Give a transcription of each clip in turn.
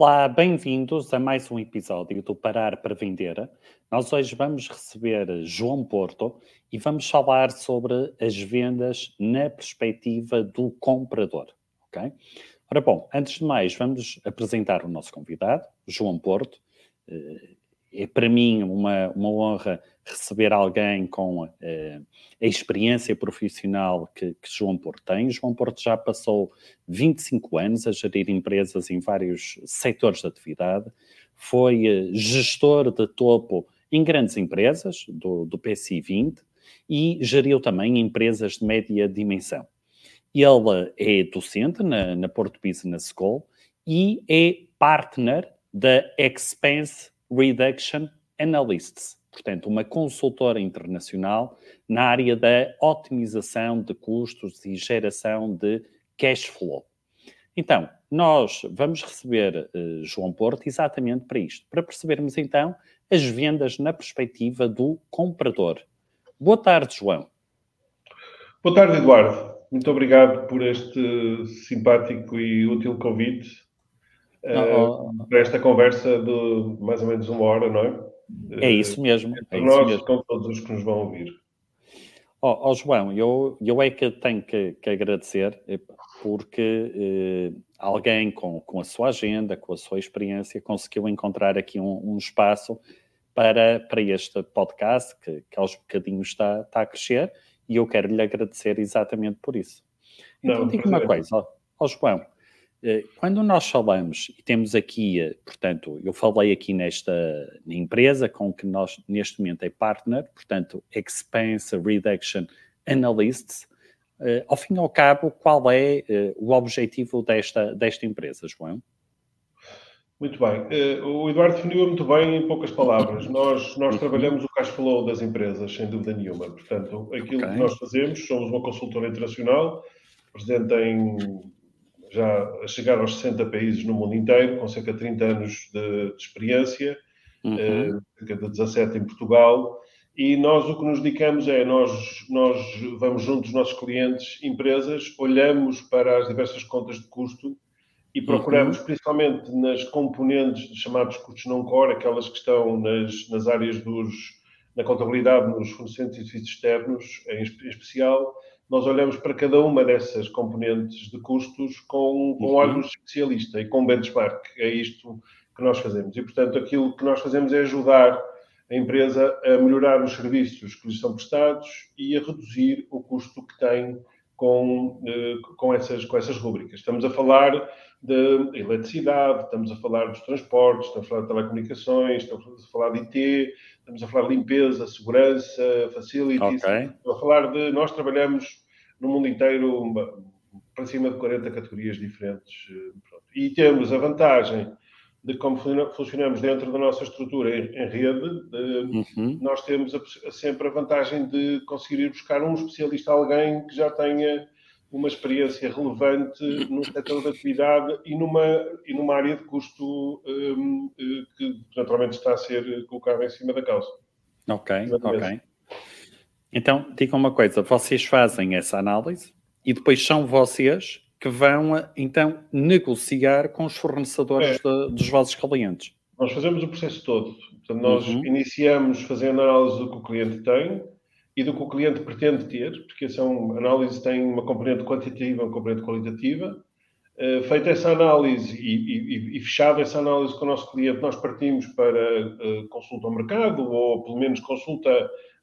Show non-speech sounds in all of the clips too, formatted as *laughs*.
Olá, bem-vindos a mais um episódio do Parar para Vender. Nós hoje vamos receber João Porto e vamos falar sobre as vendas na perspectiva do comprador, ok? Ora bom, antes de mais, vamos apresentar o nosso convidado, João Porto. Eh, é para mim uma, uma honra receber alguém com uh, a experiência profissional que, que, João Porto tem. João Porto já passou 25 anos a gerir empresas em vários setores de atividade, foi uh, gestor de topo em grandes empresas do, do PSI 20 e geriu também empresas de média dimensão. Ele é docente na, na Porto Business School e é partner da Expense Reduction Analysts portanto, uma consultora internacional na área da otimização de custos e geração de cash flow. Então, nós vamos receber uh, João Porto exatamente para isto, para percebermos então as vendas na perspectiva do comprador. Boa tarde, João. Boa tarde, Eduardo. Muito obrigado por este simpático e útil convite uh, para esta conversa de mais ou menos uma hora, não é? É isso mesmo. É nós, mesmo. com todos os que nos vão ouvir. Ó oh, João, eu, eu é que tenho que, que agradecer porque eh, alguém com, com a sua agenda, com a sua experiência, conseguiu encontrar aqui um, um espaço para, para este podcast que, que aos bocadinhos está, está a crescer e eu quero lhe agradecer exatamente por isso. Então, diga uma coisa, ó, ó João, eh, quando nós falamos, e temos aqui, eh, portanto, eu falei aqui nesta empresa com que nós neste momento é partner, portanto, Expense Reduction Analysts, uh, ao fim e ao cabo, qual é o objetivo desta, desta empresa, João? Muito bem. O Eduardo definiu muito bem em poucas palavras. Nós, nós uhum. trabalhamos o cash flow das empresas, sem dúvida nenhuma. Portanto, aquilo okay. que nós fazemos, somos uma consultora internacional, presente em já a chegar aos 60 países no mundo inteiro, com cerca de 30 anos de, de experiência, uhum. uh, cerca de 17 em Portugal, e nós o que nos dedicamos é, nós, nós vamos junto dos nossos clientes, empresas, olhamos para as diversas contas de custo e procuramos, uhum. principalmente nas componentes chamados custos não core, aquelas que estão nas, nas áreas dos, na contabilidade, nos fornecedores e serviços externos, em especial, nós olhamos para cada uma dessas componentes de custos com, com uhum. olhos especialista e com benchmark. É isto que nós fazemos. E, portanto, aquilo que nós fazemos é ajudar a empresa a melhorar os serviços que lhes são prestados e a reduzir o custo que tem com, eh, com, essas, com essas rubricas. Estamos a falar de eletricidade, estamos a falar dos transportes, estamos a falar de telecomunicações, estamos a falar de IT, estamos a falar de limpeza, segurança, facilities, okay. estamos a falar de. Nós trabalhamos no mundo inteiro para cima de 40 categorias diferentes. Eh, pronto. E temos a vantagem de como funcionamos dentro da nossa estrutura em, em rede, de, uhum. nós temos a, sempre a vantagem de conseguir ir buscar um especialista, alguém que já tenha uma experiência relevante no setor de atividade e numa, e numa área de custo um, eh, que naturalmente está a ser colocada em cima da causa. Ok, ok. Então, digam uma coisa, vocês fazem essa análise e depois são vocês que vão, então, negociar com os fornecedores é. de, dos vossos clientes. Nós fazemos o processo todo. Portanto, nós uhum. iniciamos fazendo análise do que o cliente tem, e do que o cliente pretende ter, porque são análises têm uma componente quantitativa e uma componente qualitativa. Uh, feita essa análise e, e, e, fechada essa análise com o nosso cliente, nós partimos para uh, consulta ao mercado ou pelo menos consulta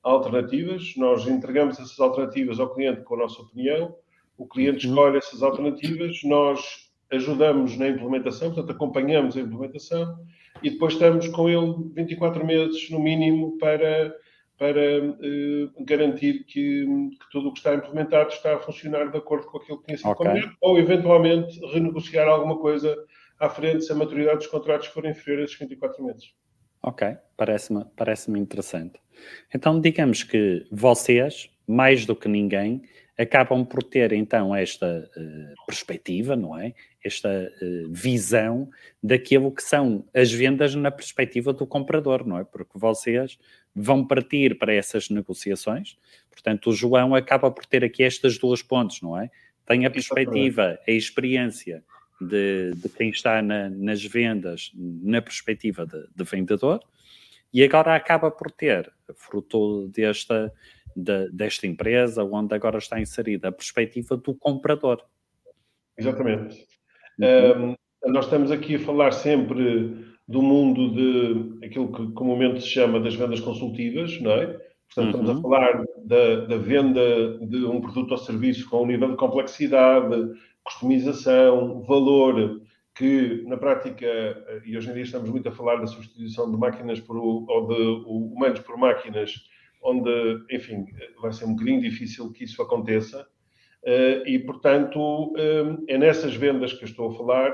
a alternativas. Nós entregamos essas alternativas ao cliente com a nossa opinião. O cliente uhum. escolhe essas alternativas, nós ajudamos na implementação, portanto, acompanhamos a implementação e depois estamos com ele 24 meses no mínimo para para uh, garantir que, que, tudo o que está implementado está a funcionar de acordo com aquilo que tinha sido okay. combinado, ou eventualmente renegociar alguma coisa à frente se a maturidade dos contratos for inferior a esses 24 meses. Ok, parece-me parece interessante. Então, digamos que vocês, mais do que ninguém, acabam por ter então esta uh, perspectiva, não é? Esta uh, visão daquilo que são as vendas na perspectiva do comprador, não é? Porque vocês vão partir para essas negociações. Portanto, o João acaba por ter aqui estas duas pontes, não é? Tem a perspectiva, a experiência de, de quem está na, nas vendas na perspectiva de, de, vendedor e agora acaba por ter, fruto desta, de, desta empresa, onde agora está inserida, a perspectiva do comprador. Exatamente. Uhum. Um, nós estamos aqui a falar sempre do mundo de aquilo que comumente se chama das vendas consultivas, não é? Portanto, estamos uhum. a falar da, da, venda de um produto ou serviço com um nível de complexidade, customização, valor, que na prática, e hoje em dia estamos muito a falar da substituição de máquinas por, ou de humanos por máquinas, onde, enfim, vai ser um bocadinho difícil que isso aconteça. Eh, e, portanto, eh, é nessas vendas que eu estou a falar.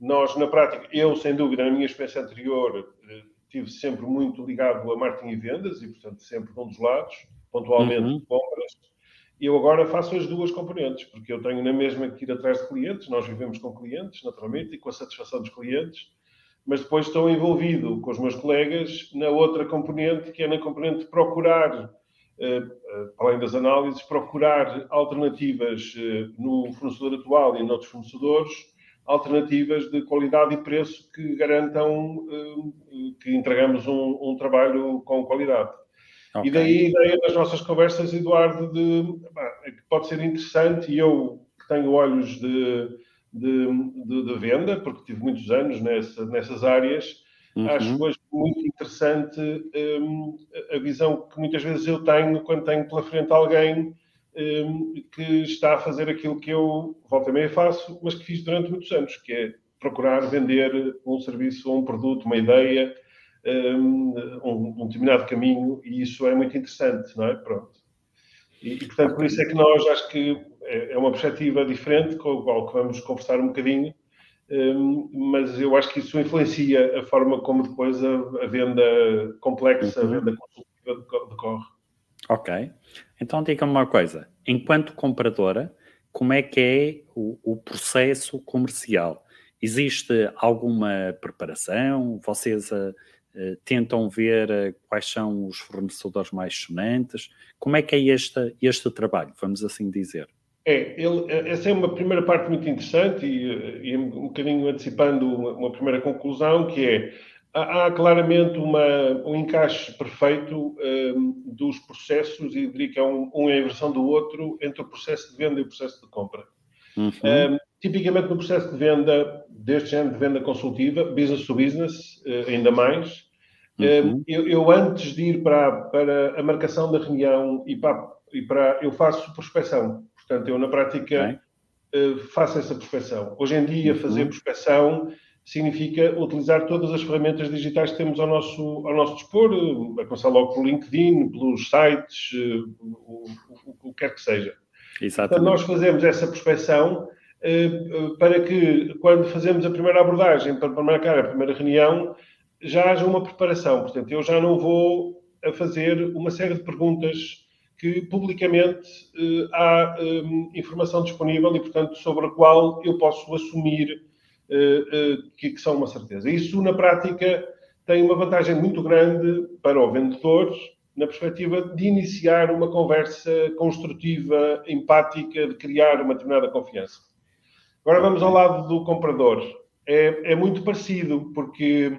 Nós, na prática, eu, sem dúvida, na minha experiência anterior, eh, tive sempre muito ligado a marketing e vendas e, portanto, sempre de um dos lados, pontualmente uhum. compras. Eu agora faço as duas componentes, porque eu tenho na mesma que ir atrás de clientes, nós vivemos com clientes, naturalmente, e com a satisfação dos clientes, mas depois estou envolvido com os meus colegas na outra componente, que é na componente de procurar, eh, eh, além das análises, procurar alternativas eh, no fornecedor atual e noutros fornecedores, alternativas de qualidade e preço que garantam que entregamos um, um trabalho com qualidade. Okay. E daí a ideia das nossas conversas, Eduardo, de, que pode ser interessante, e eu que tenho olhos de, de, de, de, venda, porque tive muitos anos nessa, nessas áreas, uhum. acho hoje muito interessante um, a visão que muitas vezes eu tenho quando tenho pela frente alguém um, que está a fazer aquilo que eu volta e meia faço, mas que fiz durante muitos anos, que é procurar vender um serviço, um produto, uma ideia, um, um, determinado caminho, e isso é muito interessante, não é? Pronto. E, e, portanto, por isso é que nós acho que é, é uma perspectiva diferente, com a qual vamos conversar um bocadinho, um, mas eu acho que isso influencia a forma como depois a, venda complexa, uhum. a venda consultiva decorre. Ok. Então diga-me uma coisa. Enquanto compradora, como é que é o, o, processo comercial? Existe alguma preparação? Vocês uh, uh, tentam ver uh, quais são os fornecedores mais sonantes? Como é que é este, este trabalho, vamos assim dizer? É, ele, essa é uma primeira parte muito interessante e, e um bocadinho antecipando uma, uma primeira conclusão, que é há, claramente uma, um encaixe perfeito um, dos processos e diria que é um, uma inversão do outro entre o processo de venda e o processo de compra. Uhum. Um, tipicamente no processo de venda, deste género de venda consultiva, business to business, uh, ainda mais, uhum. eu, eu, antes de ir para, para a marcação da reunião e para, e para eu faço prospecção. Portanto, eu na prática uh, faço essa prospecção. Hoje em dia, uhum. fazer prospecção significa utilizar todas as ferramentas digitais que temos ao nosso, ao nosso dispor, a começar logo pelo LinkedIn, pelos sites, o, o, o, que quer que seja. Exatamente. Então, nós fazemos essa prospecção uh, para que, quando fazemos a primeira abordagem, para, para marcar a primeira reunião, já haja uma preparação. Portanto, eu já não vou a fazer uma série de perguntas que publicamente uh, há um, informação disponível e, portanto, sobre a qual eu posso assumir uh, uh, que, que, são uma certeza. Isso, na prática, tem uma vantagem muito grande para o vendedor, na perspectiva de iniciar uma conversa construtiva, empática, de criar uma determinada confiança. Agora vamos ao lado do comprador. É, é muito parecido, porque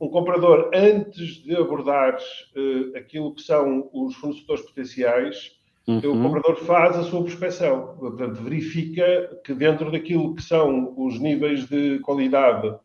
um comprador, antes de abordar uh, aquilo que são os fornecedores potenciais, uhum. o comprador faz a sua prospecção. Portanto, verifica que dentro daquilo que são os níveis de qualidade um,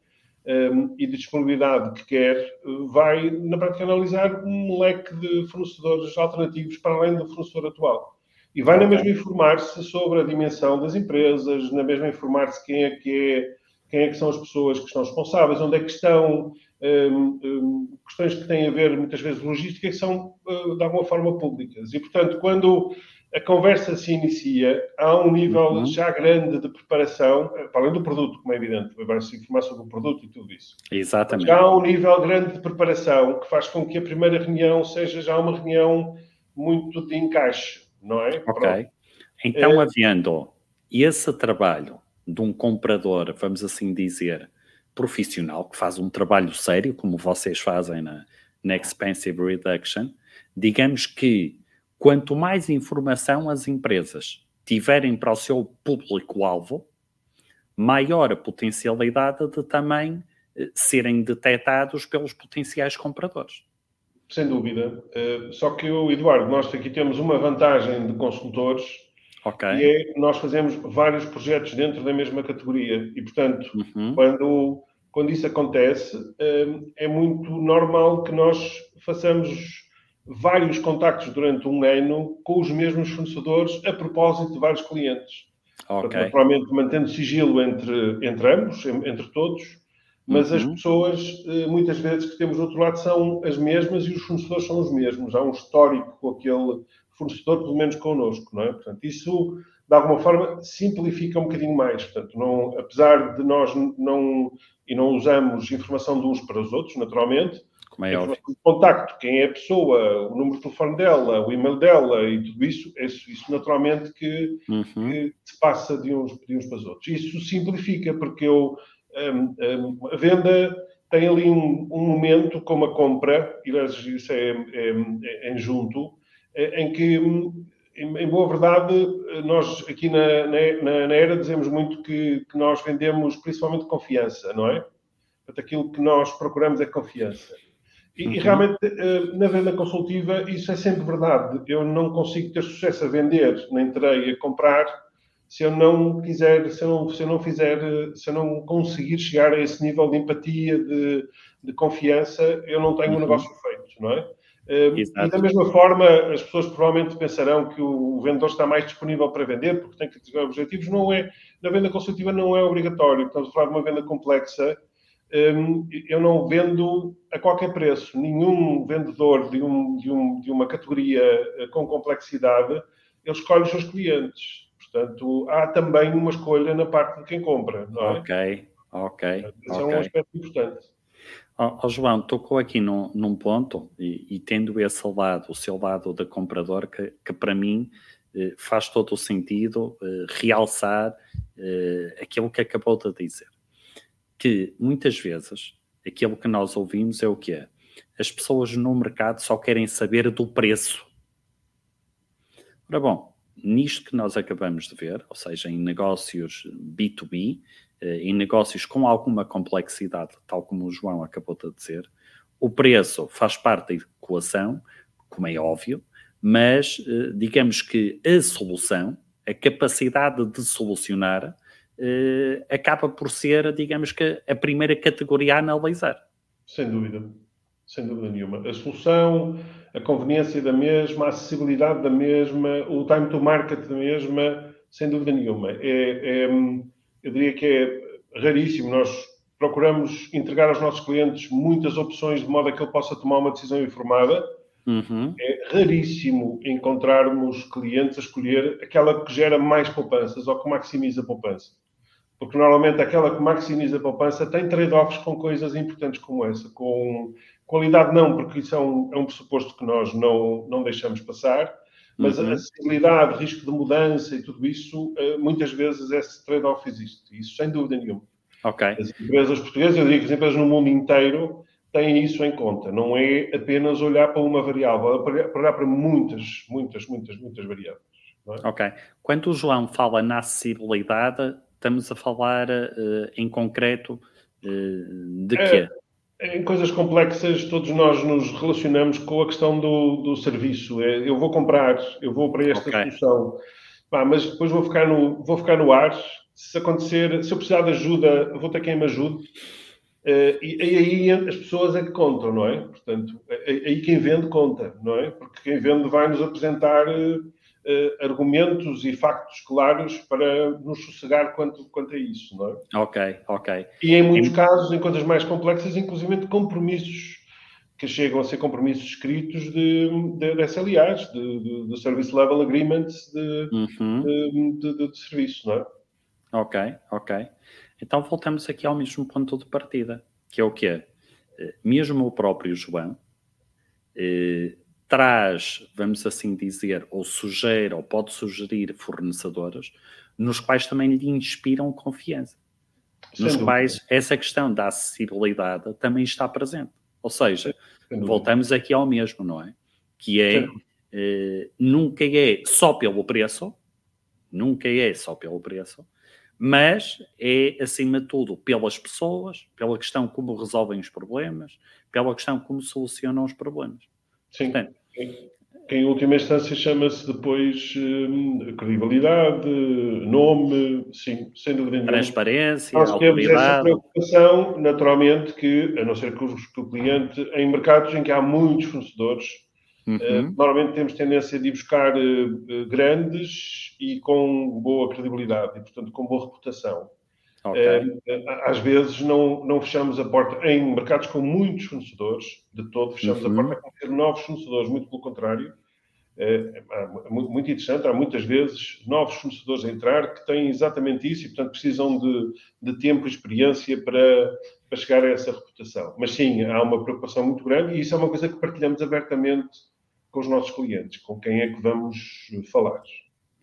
ehm, e de disponibilidade que quer, vai, na prática, analisar um leque de fornecedores alternativos para além do fornecedor atual. E vai na mesma informar-se sobre a dimensão das empresas, na mesma informar-se quem é que é, quem é que são as pessoas que estão responsáveis, onde é que estão um, um, questões que têm a ver muitas vezes logística que são uh, de alguma forma públicas. E portanto, quando a conversa se inicia, há um nível uhum. já grande de preparação, para além do produto, como é evidente, vai se informar sobre o produto e tudo isso. Exatamente. Já há um nível grande de preparação que faz com que a primeira reunião seja já uma reunião muito de encaixe não é? Ok. Pronto. Então, é... havendo esse trabalho de um comprador, vamos assim dizer, profissional, que faz um trabalho sério, como vocês fazem na, na Expensive Reduction, digamos que quanto mais informação as empresas tiverem para o seu público-alvo, maior a potencialidade de também eh, serem detectados pelos potenciais compradores. Sem dúvida. Uh, só que, Eduardo, nós aqui temos uma vantagem de consultores, okay. e é nós fazemos vários projetos dentro da mesma categoria. E, portanto, uhum. quando, quando isso acontece, uh, é muito normal que nós façamos vários contactos durante um ano com os mesmos fornecedores a propósito de vários clientes. Okay. Portanto, naturalmente, mantendo sigilo entre, entre ambos, entre todos, mas uhum. as pessoas, eh, muitas vezes, que temos do outro lado são as mesmas e os fornecedores são os mesmos. Há um histórico com aquele fornecedor, pelo menos connosco, não é? Portanto, isso, de alguma forma, simplifica um bocadinho mais. Portanto, não, apesar de nós não, e não usamos informação de uns para os outros, naturalmente, como é óbvio. contacto, quem é a pessoa, o número de telefone dela, o e-mail dela e tudo isso, isso, isso naturalmente que, uhum. que, se passa de uns, de uns para os outros. Isso simplifica, porque eu um, um, a venda tem ali um, um, momento como a compra, e isso é, é, é em junto, é, em que, em, boa verdade, nós aqui na, na, na era dizemos muito que, que, nós vendemos principalmente confiança, não é? Portanto, aquilo que nós procuramos é confiança. E, uhum. e realmente, eh, na venda consultiva, isso é sempre verdade. Eu não consigo ter sucesso a vender, nem terei a comprar se eu não quiser, se eu não, se eu não fizer, se eu não conseguir chegar a esse nível de empatia, de, de confiança, eu não tenho uhum. um negócio feito, não é? Uh, e da mesma forma, as pessoas provavelmente pensarão que o vendedor está mais disponível para vender porque tem que ter objetivos. Não é, na venda consultiva não é obrigatório. Estamos a falar de uma venda complexa. Eu não vendo a qualquer preço. Nenhum vendedor de, um, de, um, de uma categoria eh, com complexidade, ele escolhe os seus clientes. Portanto, há também uma escolha na parte de quem compra, não é? Ok, ok. Esse okay. é um aspecto importante. Oh, oh, João, tocou aqui num, num ponto e, e, tendo esse lado, o seu lado de comprador, que, que para mim eh, faz todo o sentido eh, realçar eh, aquilo que acabou de dizer. Que muitas vezes aquilo que nós ouvimos é o que é? As pessoas no mercado só querem saber do preço. Ora bom, nisto que nós acabamos de ver, ou seja, em negócios B2B, eh, em negócios com alguma complexidade, tal como o João acabou de dizer, o preço faz parte da equação, como é óbvio, mas eh, digamos que a solução, a capacidade de solucionar, eh, acaba por ser, digamos que, a primeira categoria a analisar. Sem dúvida, sem dúvida nenhuma. A solução a conveniência da mesma, a acessibilidade da mesma, o time to market da mesma, sem dúvida nenhuma. É, é, eu diria que é raríssimo. Nós procuramos entregar aos nossos clientes muitas opções de modo a que ele possa tomar uma decisão informada. Uhum. É raríssimo encontrarmos clientes a escolher aquela que gera mais poupanças ou que maximiza a poupança. Porque normalmente aquela que maximiza a poupança tem trade-offs com coisas importantes como essa, com Qualidade não, porque isso é um, é um pressuposto que nós não, não deixamos passar, mas uhum. a acessibilidade, risco de mudança e tudo isso, eh, muitas vezes esse trade-off existe. Isso sem dúvida nenhuma. Ok. As empresas portuguesas, eu digo que as empresas no mundo inteiro têm isso em conta. Não é apenas olhar para uma variável, é olhar para muitas, muitas, muitas, muitas variáveis. É? Ok. Quando o João fala na acessibilidade, estamos a falar uh, em concreto uh, de quê? É, em coisas complexas, todos nós nos relacionamos com a questão do, do serviço. É, eu vou comprar, eu vou para esta okay. solução, mas depois vou ficar, no, vou ficar no ar. Se acontecer, se eu precisar de ajuda, vou ter quem me ajude. Uh, e, e, aí as pessoas é que contam, não é? Portanto, aí quem vende conta, não é? Porque quem vende vai nos apresentar uh, uh, argumentos e factos claros para nos sossegar quanto, quanto a isso, não é? Ok, ok. E em muitos e... casos, em coisas mais complexas, inclusive compromissos que chegam a ser compromissos escritos de, de, de SLAs, de, de, de, Service Level Agreements de, uhum. de, de, de, serviço, não é? Ok, ok. Então voltamos aqui ao mesmo ponto de partida, que é o quê? Eh, mesmo o próprio João eh, traz, vamos assim dizer, ou sugere, ou pode sugerir fornecedores, nos quais também lhe inspiram confiança. Sem nos quais essa questão da acessibilidade também está presente. Ou seja, voltamos aqui ao mesmo, não é? Que é, eh, nunca é só pelo preço, nunca é só pelo preço, mas é, acima de tudo, pelas pessoas, pela questão como resolvem os problemas, pela questão como solucionam os problemas. Sim. Portanto, que em última instância chama-se depois hum, credibilidade, nome, sim, sem dúvida nenhuma. Transparência, Nós temos essa preocupação, naturalmente, que, a não ser que o, cliente, em mercados em que há muitos fornecedores, uhum. uh, normalmente temos tendência de ir buscar uh, grandes e com boa credibilidade, e, portanto, com boa reputação. Okay. Às vezes não, não fechamos a porta em mercados com muitos fornecedores, de todo, fechamos uhum. a porta a ter novos fornecedores, muito pelo contrário. É, é, muito interessante, há muitas vezes novos fornecedores a entrar que têm exatamente isso e, portanto, precisam de, de tempo e experiência para, para chegar a essa reputação. Mas sim, há uma preocupação muito grande e isso é uma coisa que partilhamos abertamente com os nossos clientes, com quem é que vamos falar.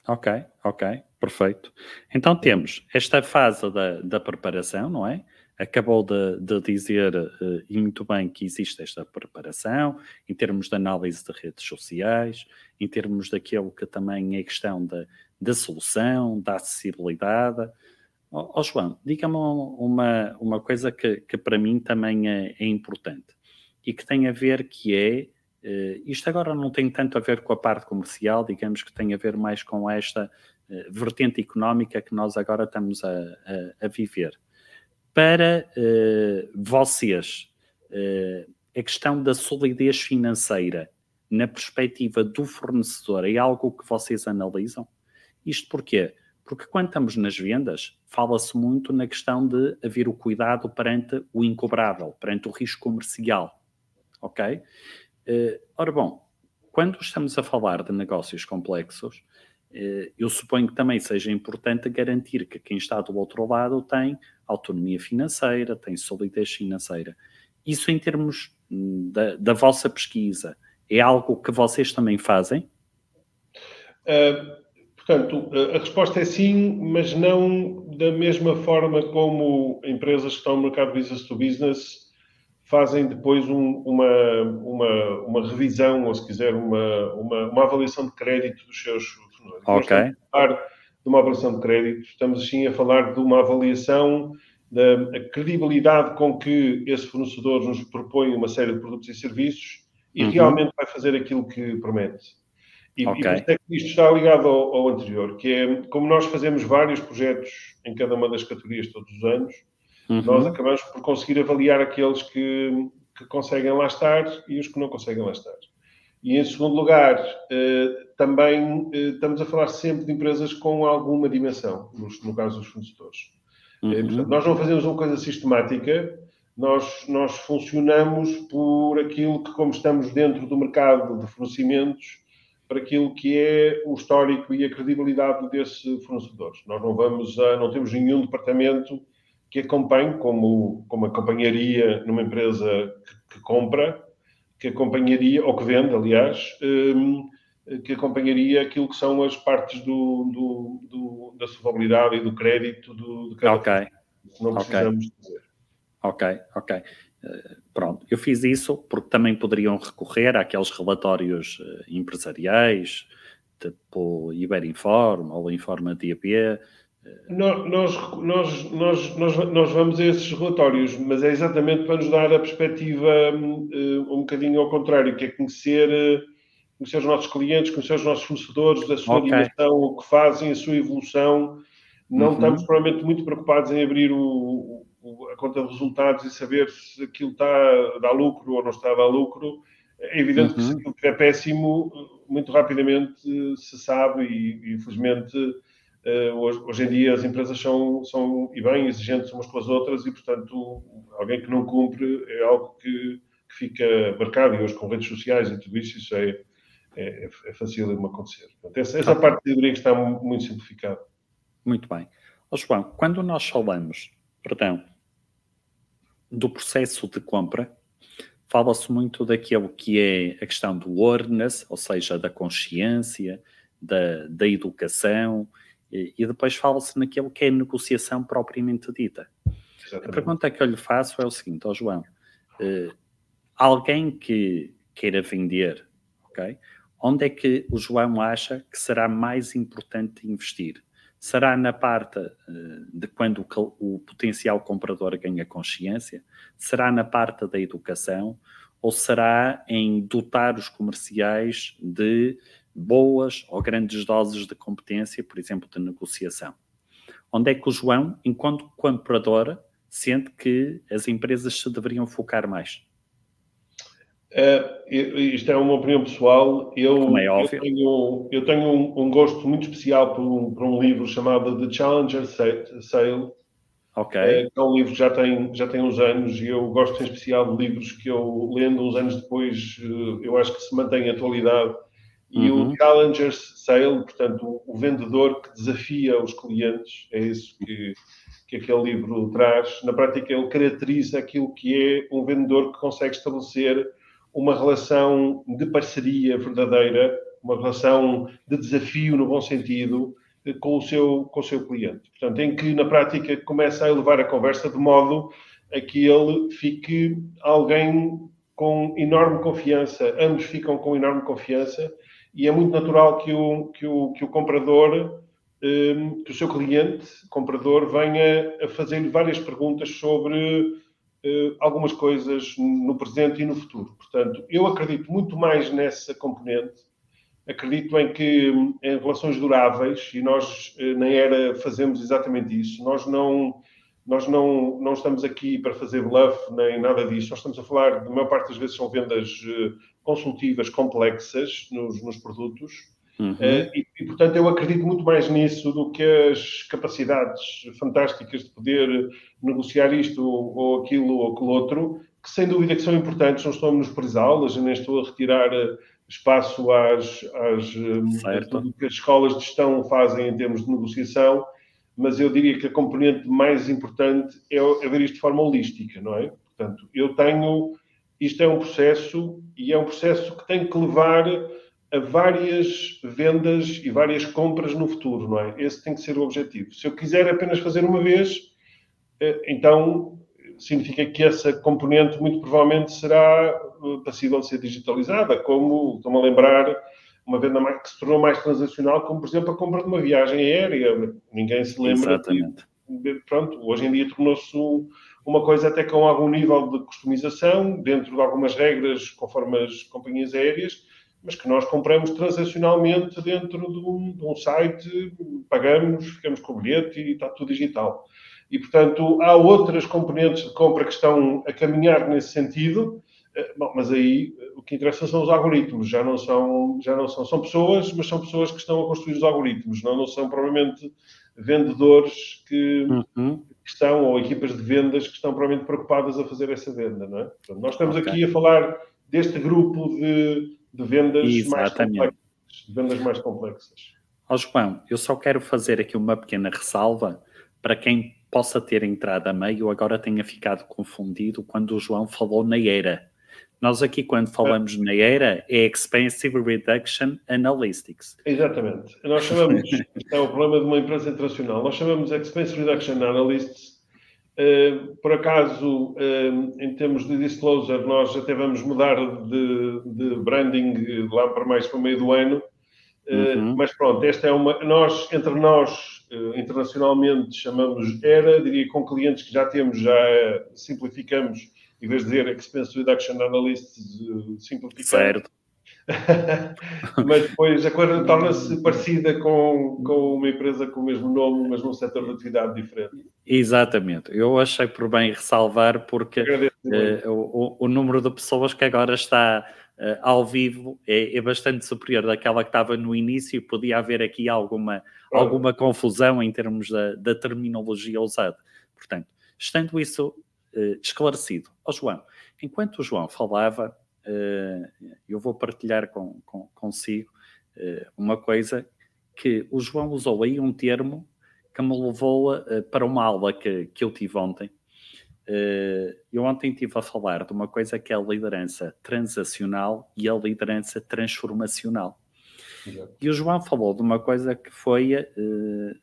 Ok, ok, perfeito. Então temos esta fase da, da preparação, não é? Acabou de, de dizer uh, e muito bem que existe esta preparação em termos de análise de redes sociais, em termos daquilo que também é questão da, da solução, da acessibilidade. Ó oh, oh, João, diga-me uma, uma coisa que, que para mim também é, é importante e que tem a ver que é Uh, isto agora não tem tanto a ver com a parte comercial, digamos que tem a ver mais com esta uh, vertente económica que nós agora estamos a, a, a viver. Para uh, vocês, a questão da solidez financeira na perspectiva do fornecedor é algo que vocês analisam? Isto porquê? Porque quando estamos nas vendas, fala-se muito na questão de haver o cuidado perante o incobrável, perante o risco comercial. Ok? Uh, ora bom, quando estamos a falar de negócios complexos, uh, eu suponho que também seja importante garantir que quem está do outro lado tem autonomia financeira, tem solidez financeira. Isso em termos hum, da, da vossa pesquisa, é algo que vocês também fazem? Uh, portanto, a resposta é sim, mas não da mesma forma como empresas que estão no mercado business to business fazem depois um, uma, uma, uma revisão, ou se quiser, uma, uma, uma avaliação de crédito dos seus funcionários. Ok. Estamos a falar de uma avaliação de crédito, estamos assim a falar de uma avaliação da credibilidade com que esse fornecedor nos propõe uma série de produtos e serviços e uhum. realmente vai fazer aquilo que promete. E, okay. e é que isto está ligado ao, ao, anterior, que é como nós fazemos vários projetos em cada uma das categorias todos os anos, Uhum. Nós acabamos por conseguir avaliar aqueles que, que conseguem lá estar e os que não conseguem lá estar. E em segundo lugar, eh, também eh, estamos a falar sempre de empresas com alguma dimensão, no, caso dos fornecedores. Eh, uhum. Portanto, nós não fazemos uma coisa sistemática, nós, nós funcionamos por aquilo que, como estamos dentro do mercado de fornecimentos, para aquilo que é o histórico e a credibilidade desse fornecedor. Nós não vamos a, não temos nenhum departamento que acompanhe, como, como acompanharia numa empresa que, que, compra, que acompanharia, ou que vende, aliás, um, que acompanharia aquilo que são as partes do, do, do da solvabilidade e do crédito do, cada Ok. Não precisamos okay. dizer. Ok, ok. Uh, pronto, eu fiz isso porque também poderiam recorrer àqueles relatórios uh, empresariais, tipo Iberinform ou Informa DAP, nós, nós, nós, nós, nós vamos a esses relatórios, mas é exatamente para nos dar a perspectiva um, um bocadinho ao contrário, que é conhecer, eh, conhecer os nossos clientes, conhecer os nossos fornecedores, a sua okay. dimensão, o que fazem, a sua evolução. Não uhum. estamos provavelmente muito preocupados em abrir o, o, a conta de resultados e saber se aquilo está a dar lucro ou não está a dar lucro. É evidente uhum. que se uhum. aquilo estiver péssimo, muito rapidamente se sabe e, infelizmente, Uh, hoje, hoje, em dia as empresas são, são e bem exigentes umas com as outras e, portanto, alguém que não cumpre é algo que, que fica marcado e hoje com redes sociais e tudo isso, isso é, é, é fácil de acontecer. Portanto, essa, essa parte de diria que está muito simplificada. Muito bem. Oh, João, quando nós falamos, perdão, do processo de compra, fala-se muito daquilo que é a questão do awareness, ou seja, da consciência, da, da educação, e, e depois fala-se naquilo que é a negociação propriamente dita. Exatamente. A pergunta que eu lhe faço é o seguinte, ó João, uh, alguém que queira vender, ok? Onde é que o João acha que será mais importante investir? Será na parte de quando o potencial comprador ganha consciência? Será na parte da educação? Ou será em dotar os comerciais de boas ou grandes doses de competência, por exemplo, de negociação? Onde é que o João, enquanto comprador, sente que as empresas se deveriam focar mais? Uh, isto é uma opinião pessoal. Eu, é eu tenho, eu tenho um, um, gosto muito especial por um, por um, livro chamado The Challenger Sale. Ok. Uh, é um livro que já tem, já tem uns anos e eu gosto em especial de livros que eu, lendo uns anos depois, uh, eu acho que se mantém em atualidade. E uhum. o Challenger Sale, portanto, o, vendedor que desafia os clientes, é isso que, que aquele livro traz. Na prática, ele caracteriza aquilo que é um vendedor que consegue estabelecer uma relação de parceria verdadeira, uma relação de desafio no bom sentido eh, com o seu, com o seu cliente. Portanto, em que na prática começa a elevar a conversa de modo a que ele fique alguém com enorme confiança, ambos ficam com enorme confiança e é muito natural que o, que o, que o comprador, eh, que o seu cliente, comprador, venha a fazer-lhe várias perguntas sobre uh, algumas coisas no presente e no futuro. Portanto, eu acredito muito mais nessa componente. Acredito em que em relações duráveis, e nós uh, na era fazemos exatamente isso, nós não nós não, não estamos aqui para fazer bluff nem nada disso. Nós estamos a falar, de maior parte das vezes, são vendas uh, consultivas complexas nos, nos produtos. Uhum. Uh, e, e, portanto, eu acredito muito mais nisso do que as capacidades fantásticas de poder negociar isto ou, ou aquilo ou aquilo outro, que sem dúvida que são importantes, não estou a menosprezá-las, nem estou a retirar eh, espaço às, às eh, tudo que as escolas de gestão fazem em termos de negociação, mas eu diria que a componente mais importante é, é ver isto de forma holística, não é? Portanto, eu tenho, isto é um processo e é um processo que tem que levar a várias vendas e várias compras no futuro, não é? Esse tem que ser o objetivo. Se eu quiser apenas fazer uma vez, eh, então significa que essa componente muito provavelmente será eh, passível de ser digitalizada, como, estou-me a lembrar, uma venda que se tornou mais transacional, como por exemplo a compra de uma viagem aérea. Ninguém se lembra. Exatamente. Pronto, hoje em dia tornou-se uma coisa até com algum nível de customização, dentro de algumas regras, conforme as companhias aéreas, mas que nós compramos transacionalmente dentro de um, de um site, pagamos, ficamos com o bilhete e está tudo digital. E, portanto, há outras componentes de compra que estão a caminhar nesse sentido, eh, Bom, mas aí eh, o que interessa são os algoritmos, já não são, já não são, são pessoas, mas são pessoas que estão a construir os algoritmos, não, não são provavelmente vendedores que, uhum. que, estão, ou equipas de vendas que estão provavelmente preocupadas a fazer essa venda, não é? Portanto, nós estamos okay. aqui a falar deste grupo de, de vendas Exatamente. mais complexas. De vendas mais complexas. Ó João, eu só quero fazer aqui uma pequena ressalva para quem possa ter entrado a meio agora tenha ficado confundido quando o João falou na ERA. Nós aqui, quando falamos na ERA, é Expensive Reduction Analytics. Exatamente. Nós chamamos, é o problema de uma empresa internacional, nós chamamos Expense Reduction Analysts. Uh, por acaso, uh, em termos de disclosure, nós até vamos mudar de, de branding lá para mais para o meio do ano. Uh, uhum. Mas pronto, esta é uma. Nós, entre nós, internacionalmente chamamos ERA, diria com clientes que já temos, já simplificamos, em vez de dizer Expense Reduction Analysts, uh, simplificamos. Certo. *laughs* mas depois a coisa torna-se parecida com, com uma empresa com o mesmo nome, mas num setor de atividade diferente. Exatamente. Eu achei por bem ressalvar porque uh, o, o, número de pessoas que agora está uh, ao vivo é, é, bastante superior daquela que estava no início. Podia haver aqui alguma, alguma confusão em termos da, da, terminologia usada. Portanto, estando isso uh, esclarecido, oh, João, enquanto o João falava, uh, eu vou partilhar com, com, consigo uma coisa que o João usou aí um termo que me levou para uma aula que, que eu tive ontem eh, eu ontem estive a falar de uma coisa que é a liderança transacional e a liderança transformacional. Exato. E o João falou de uma coisa que foi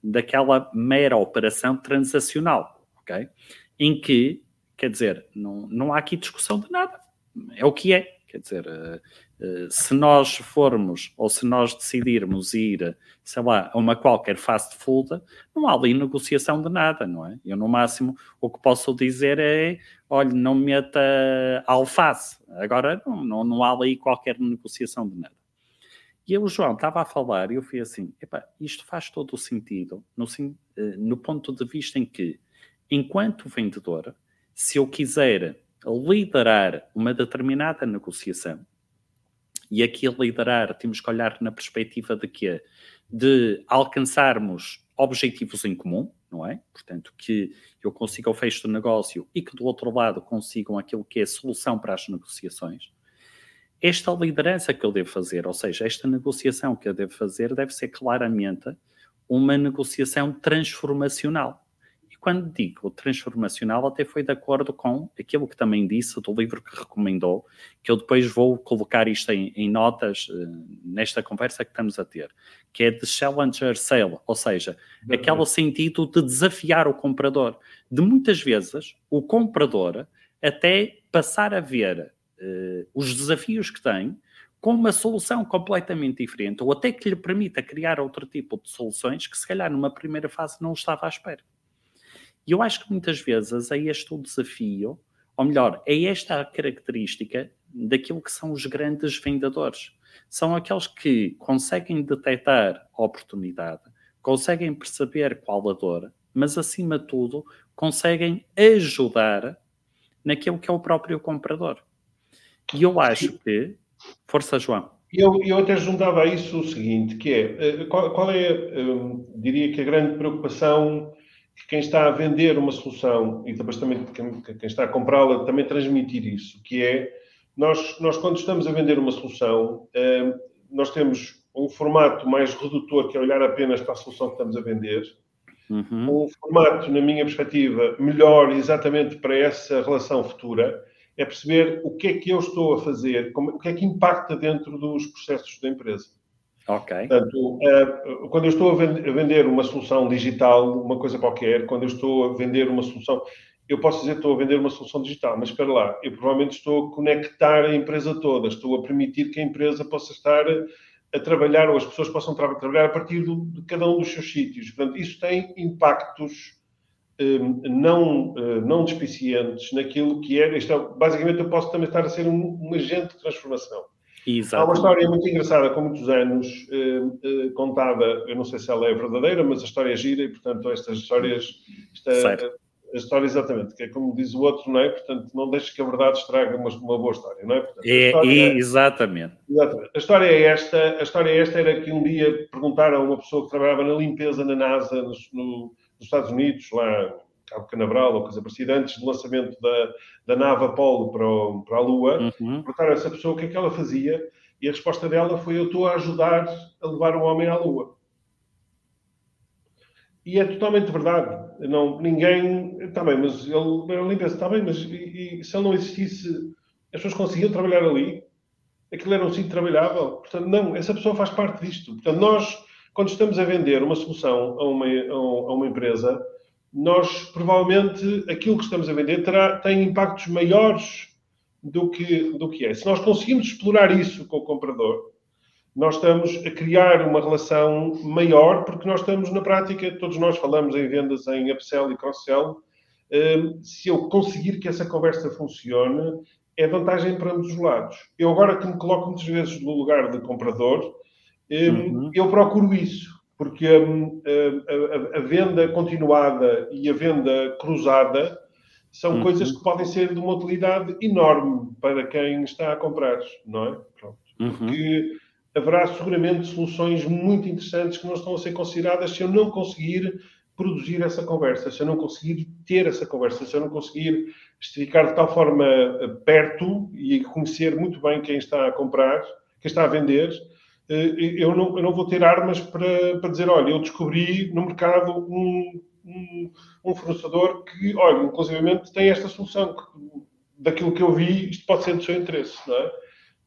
daquela mera operação transacional, ok? Em que, quer dizer, não, não há aqui discussão de nada. É o que é. Quer dizer, eh, eh, se nós formos ou se nós decidirmos ir, sei lá, a uma qualquer fast food, não há ali negociação de nada, não é? Eu, no máximo, o que posso dizer é: olha, não meta alface. Agora, não, não, não há ali qualquer negociação de nada. E o João estava a falar e eu fui assim: isto faz todo o sentido, no, eh, no ponto de vista em que, enquanto vendedor, se eu quiser liderar uma determinada negociação, e aqui liderar temos que olhar na perspectiva de quê? De alcançarmos objetivos em comum, não é? Portanto, que eu consiga o fecho do negócio e que do outro lado consigam aquilo que é a solução para as negociações. Esta liderança que eu devo fazer, ou seja, esta negociação que eu devo fazer, deve ser claramente uma negociação transformacional quando digo transformacional, até foi de acordo com aquilo que também disse do livro que recomendou, que eu depois vou colocar isto em, em notas uh, nesta conversa que estamos a ter, que é de Challenger Sale, ou seja, uhum. aquele sentido de desafiar o comprador. De muitas vezes, o comprador até passar a ver uh, os desafios que tem com uma solução completamente diferente, ou até que lhe permita criar outro tipo de soluções que se calhar numa primeira fase não estava à espera. E eu acho que muitas vezes é este o desafio, ou melhor, é esta a característica daquilo que são os grandes vendedores. São aqueles que conseguem detectar a oportunidade, conseguem perceber qual a dor, mas acima de tudo conseguem ajudar naquilo que é o próprio comprador. E eu acho que. Força, João. Eu, eu até juntava a isso o seguinte, que é, eh, qual, qual é, um, diria que a grande preocupação que quem está a vender uma solução e depois também quem, quem está a comprá-la também transmitir isso, que é nós, nós quando estamos a vender uma solução, eh, nós temos um formato mais redutor que é olhar apenas para a solução que estamos a vender, uhum. um formato, na minha perspectiva, melhor exatamente para essa relação futura, é perceber o que é que eu estou a fazer, como, o que é que impacta dentro dos processos da empresa. Ok. Portanto, uh, quando eu estou a, vend a, vender uma solução digital, uma coisa qualquer, quando eu estou a vender uma solução, eu posso dizer que estou a vender uma solução digital, mas espera lá, eu provavelmente estou a conectar a empresa toda, estou a permitir que a empresa possa estar a, trabalhar, ou as pessoas possam tra trabalhar a partir de cada um dos seus sítios. Portanto, isso tem impactos um, não, uh, não despicientes naquilo que é. Isto é, basicamente, eu posso também estar a ser um, um agente de transformação. Há uma história muito engraçada, com muitos anos, eh, eh, contada, eu não sei se ela é verdadeira, mas a história é gira e, portanto, estas histórias... Esta, a história, exatamente, que é como diz o outro, não é? Portanto, não deixes que a verdade estrague uma, uma boa história, não é? Portanto, é, é, exatamente. exatamente. A história é esta, a história é esta era que um dia perguntaram a uma pessoa que trabalhava na limpeza na NASA, no, nos Estados Unidos, lá Cabo Canaveral ou coisa parecida, antes do lançamento da, da nave Apollo para, o, para a Lua, uhum. perguntaram a essa pessoa o que é que ela fazia e a resposta dela foi: Eu estou a ajudar a levar o homem à Lua. E é totalmente verdade. Não, ninguém. Está bem, mas ele era limpeza, está bem, mas e, e, se ele não existisse, as pessoas conseguiam trabalhar ali? Aquilo era um sítio trabalhável? Portanto, não, essa pessoa faz parte disto. Portanto, nós, quando estamos a vender uma solução a uma, a uma empresa, nós provavelmente aquilo que estamos a vender terá, tem impactos maiores do que, do que é. Se nós conseguimos explorar isso com o comprador, nós estamos a criar uma relação maior, porque nós estamos na prática, todos nós falamos em vendas em upsell e cross-sell. Hum, se eu conseguir que essa conversa funcione, é vantagem para ambos os lados. Eu agora que me coloco muitas vezes no lugar de comprador, hum, uhum. eu procuro isso porque hum, a, a, a, venda continuada e a venda cruzada são uhum. coisas que podem ser de uma utilidade enorme para quem está a comprar, não é? Pronto. Uhum. Porque haverá seguramente soluções muito interessantes que não estão a ser consideradas se eu não conseguir produzir essa conversa, se eu não conseguir ter essa conversa, se eu não conseguir esticar de tal forma perto e conhecer muito bem quem está a comprar, quem está a vender, eu não, eu não vou ter armas para, para dizer, olha, eu descobri no mercado um, um, um fornecedor que, olha, inclusivamente tem esta solução, que, daquilo que eu vi, isto pode ser do seu interesse, não é?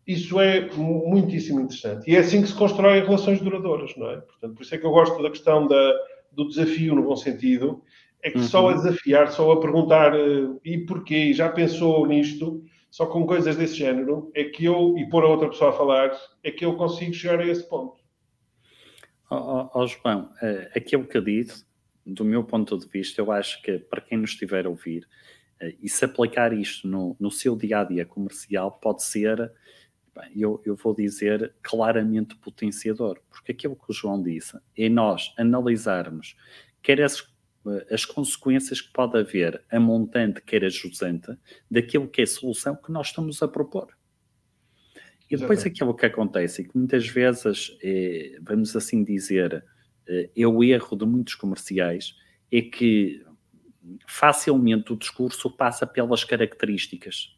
Isso é muitíssimo interessante. E é assim que se constrói relações duradouras, não é? Portanto, por isso é que eu gosto da questão da, do desafio no bom sentido, é que uhum. só a desafiar, só a perguntar uh, e porquê, já pensou nisto, Só com coisas desse género é que eu, e pôr a outra pessoa a falar, é que eu consigo chegar a esse ponto. Ó oh, oh, João, uh, aquilo que eu disse, do meu ponto de vista, eu acho que para quem nos estiver a ouvir, uh, e se aplicar isto no, no seu dia a dia comercial, pode ser, bem, eu, eu vou dizer, claramente potenciador, porque aquilo que o João disse é nós analisarmos quer eh, as consequências que pode haver a montante, quer a jusante, daquilo que é a solução que nós estamos a propor. E depois Exatamente. aquilo que acontece, que muitas vezes, é, vamos assim dizer, é, é o erro de muitos comerciais, é que facilmente o discurso passa pelas características.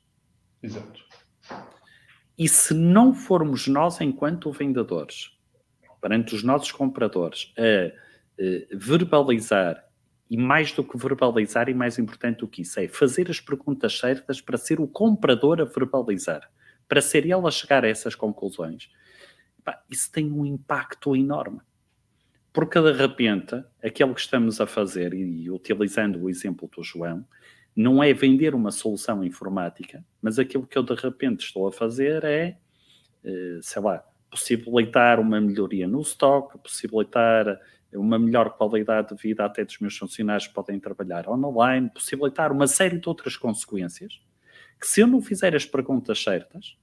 Exato. E se não formos nós, enquanto vendedores, perante os nossos compradores, a, a verbalizar, e mais do que verbalizar, e mais importante do que isso, é fazer as perguntas certas para ser o comprador a verbalizar para ser ele a chegar a essas conclusões, isso tem um impacto enorme. Porque de repente, aquilo que estamos a fazer, e utilizando o exemplo do João, não é vender uma solução informática, mas aquilo que eu de repente estou a fazer é, eh, sei lá, possibilitar uma melhoria no estoque, possibilitar uma melhor qualidade de vida até dos meus funcionários que podem trabalhar online, possibilitar uma série de outras consequências que se eu não fizer as perguntas certas,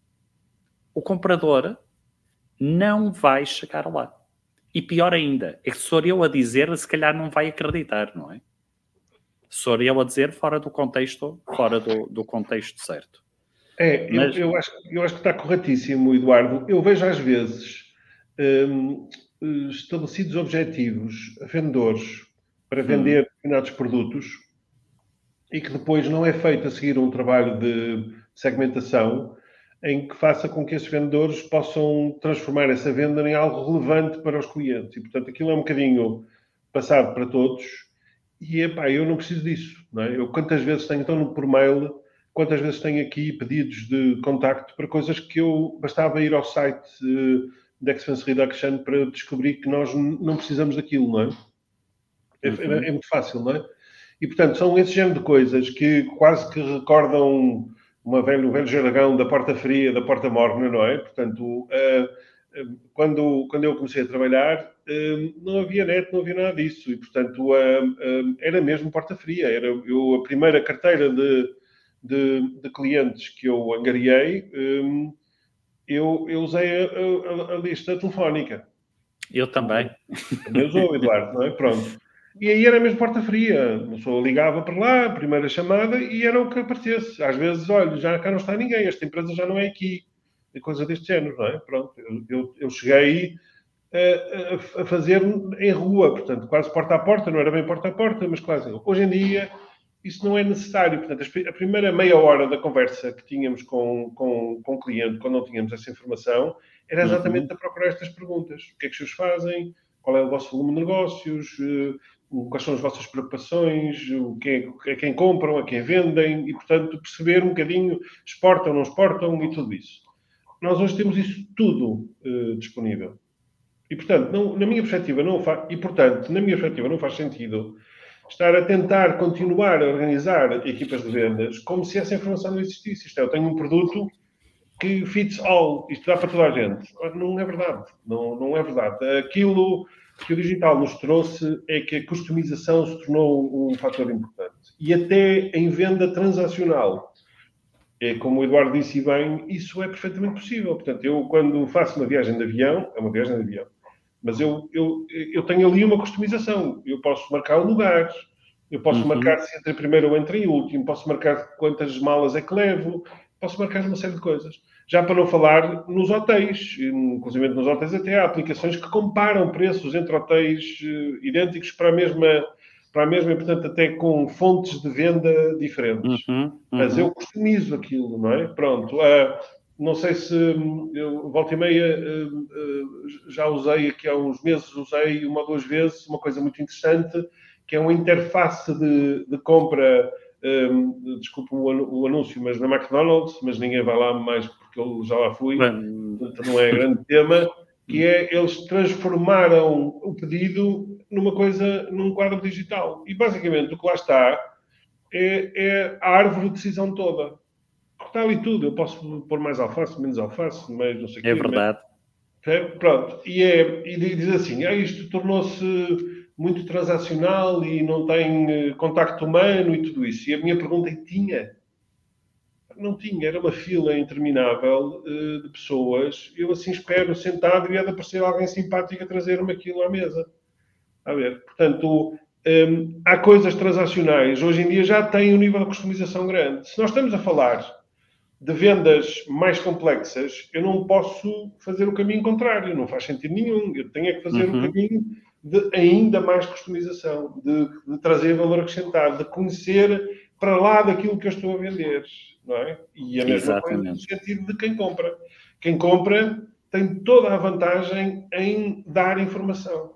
o comprador não vai chegar lá. E pior ainda, é que se for eu a dizer, se calhar não vai acreditar, não é? Se for eu a dizer fora do contexto, fora do, do contexto certo. É, Mas... eu, eu, acho, eu acho que está corretíssimo, Eduardo. Eu vejo às vezes hum, estabelecidos objetivos a vendedores para vender hum. determinados produtos e que depois não é feito a seguir um trabalho de segmentação em que faça com que esses vendedores possam transformar essa venda em algo relevante para os clientes. E, portanto, aquilo é um bocadinho passado para todos. E, epá, eu não preciso disso. Não é? Eu quantas vezes tenho, então, por mail, quantas vezes tenho aqui pedidos de contacto para coisas que eu bastava ir ao site uh, da Expense Reduction para descobrir que nós não precisamos daquilo, não é? É, uhum. é, é muito fácil, não é? E, portanto, são esse género de coisas que quase que recordam uma velho, um velho jargão da porta fria, da porta morna, não é? Portanto, uh, quando, quando eu comecei a trabalhar, uh, não havia net, não havia nada disso. E, portanto, era mesmo porta fria. Era eu, a primeira carteira de, de, de clientes que eu angariei, um, eu, eu usei a, a, a, lista telefónica. Eu também. Também usou, *laughs* Eduardo, não é? Pronto. E aí era mesmo porta fria. A pessoa ligava para lá, primeira chamada, e era o que aparecesse. Às vezes, olha, já cá não está ninguém, esta empresa já não é aqui. E coisa deste género, não é? Pronto, eu, eu, eu cheguei a, a, a, fazer em rua, portanto, quase porta a porta, não era bem porta a porta, mas quase. Hoje em dia, isso não é necessário. Portanto, a primeira meia hora da conversa que tínhamos com, com, com o cliente, quando não tínhamos essa informação, era exatamente uhum. a procurar estas perguntas. O que é que vocês fazem? Qual é o vosso volume de negócios? Eh, quais são as vossas preocupações, o que é, a quem compram, a quem vendem, e, portanto, perceber um bocadinho exportam, não exportam e tudo isso. Nós hoje temos isso tudo uh, disponível. E, portanto, não, na minha perspectiva, não faz, e, portanto, na minha perspectiva, não faz sentido estar a tentar continuar a organizar equipas de vendas como se essa informação não existisse. Isto é, eu tenho um produto que fits all, isto dá para toda a gente. Não é verdade. Não, não é verdade. Aquilo que o digital nos trouxe é que a customização se tornou um fator importante. E até em venda transacional. É, como o Eduardo disse bem, isso é perfeitamente possível. Portanto, eu quando faço uma viagem de avião, é uma viagem de avião, mas eu, eu, eu tenho ali uma customização. Eu posso marcar o lugar, eu posso uhum. marcar se entre primeiro ou entre último, posso marcar quantas malas é que levo, posso marcar uma série de coisas. Já para não falar nos hotéis, inclusive nos hotéis até há aplicações que comparam preços entre hotéis eh, idênticos para a mesma, para a mesma, portanto, até com fontes de venda diferentes. Uhum, uhum. Mas eu customizo aquilo, não é? Pronto. Uh, não sei se eu, volta e meia uh, uh, já usei aqui há uns meses, usei uma ou duas vezes uma coisa muito interessante, que é uma interface de, de compra um, desculpa o, o, anúncio, mas na McDonald's, mas ninguém vai lá mais porque eu já lá fui, portanto não é grande tema, que é eles transformaram o pedido numa coisa, num quadro digital. E basicamente o que lá está é, é a árvore de decisão toda. Está ali tudo. Eu posso pôr mais alface, menos alface, mais não sei o é quê. É verdade. É, pronto. E, é, e diz assim, ah, isto tornou-se muito transacional e não tem eh, contacto humano e tudo isso. E a minha pergunta é, tinha? Não tinha, era uma fila interminável uh, de pessoas. Eu assim espero, sentado, e há de aparecer alguém simpático a trazer-me aquilo à mesa. A ver, portanto, um, há coisas transacionais. Hoje em dia já têm um nível de customização grande. Se nós estamos a falar de vendas mais complexas, eu não posso fazer o caminho contrário. Não faz sentido nenhum. Eu tenho é que fazer uhum. o caminho de ainda mais customização, de, de, trazer valor acrescentado, de conhecer para lá daquilo que eu estou a vender, não é? E a mesma Exatamente. coisa no sentido de quem compra. Quem compra tem toda a vantagem em dar informação.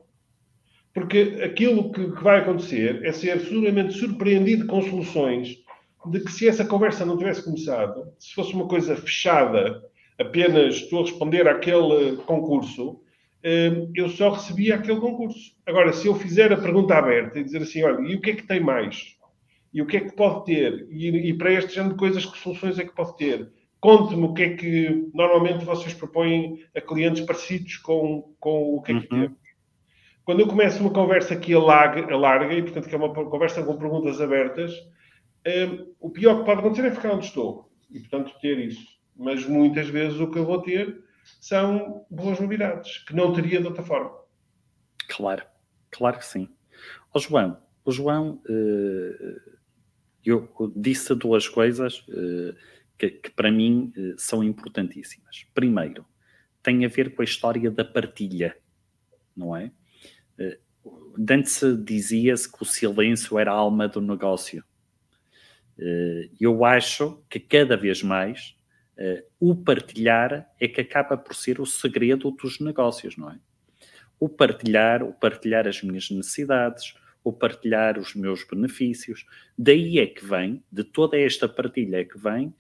Porque aquilo que, que vai acontecer é ser seguramente surpreendido com soluções de que se essa conversa não tivesse começado, se fosse uma coisa fechada, apenas estou a responder àquele concurso, Hum, eu só recebia aquele concurso. Agora, se eu fizer a pergunta aberta e dizer assim, olha, e o que é que tem mais? E o que é que pode ter? E, e para este género de coisas, que soluções é que pode ter? Conte-me o que é que normalmente vocês propõem a clientes parecidos com, com o que é que uhum. temos. Quando eu começo uma conversa que alarga, alarga, e portanto que é uma conversa com perguntas abertas, o pior que pode acontecer é ficar onde estou. E portanto ter isso. Mas muitas vezes o que eu vou ter são boas novidades, que não teria de outra forma. Claro, claro que sim. O João, o João, uh, eu disse duas coisas uh, que, que, para mim uh, são importantíssimas. Primeiro, tem a ver com a história da partilha, não é? Antes dizia-se que o silêncio era a alma do negócio. Eu acho que cada vez mais Uh, o partilhar é que acaba por ser o segredo dos negócios, não é? O partilhar, o partilhar as minhas necessidades, o partilhar os meus benefícios. Daí é que vem, de toda esta partilha é que vem,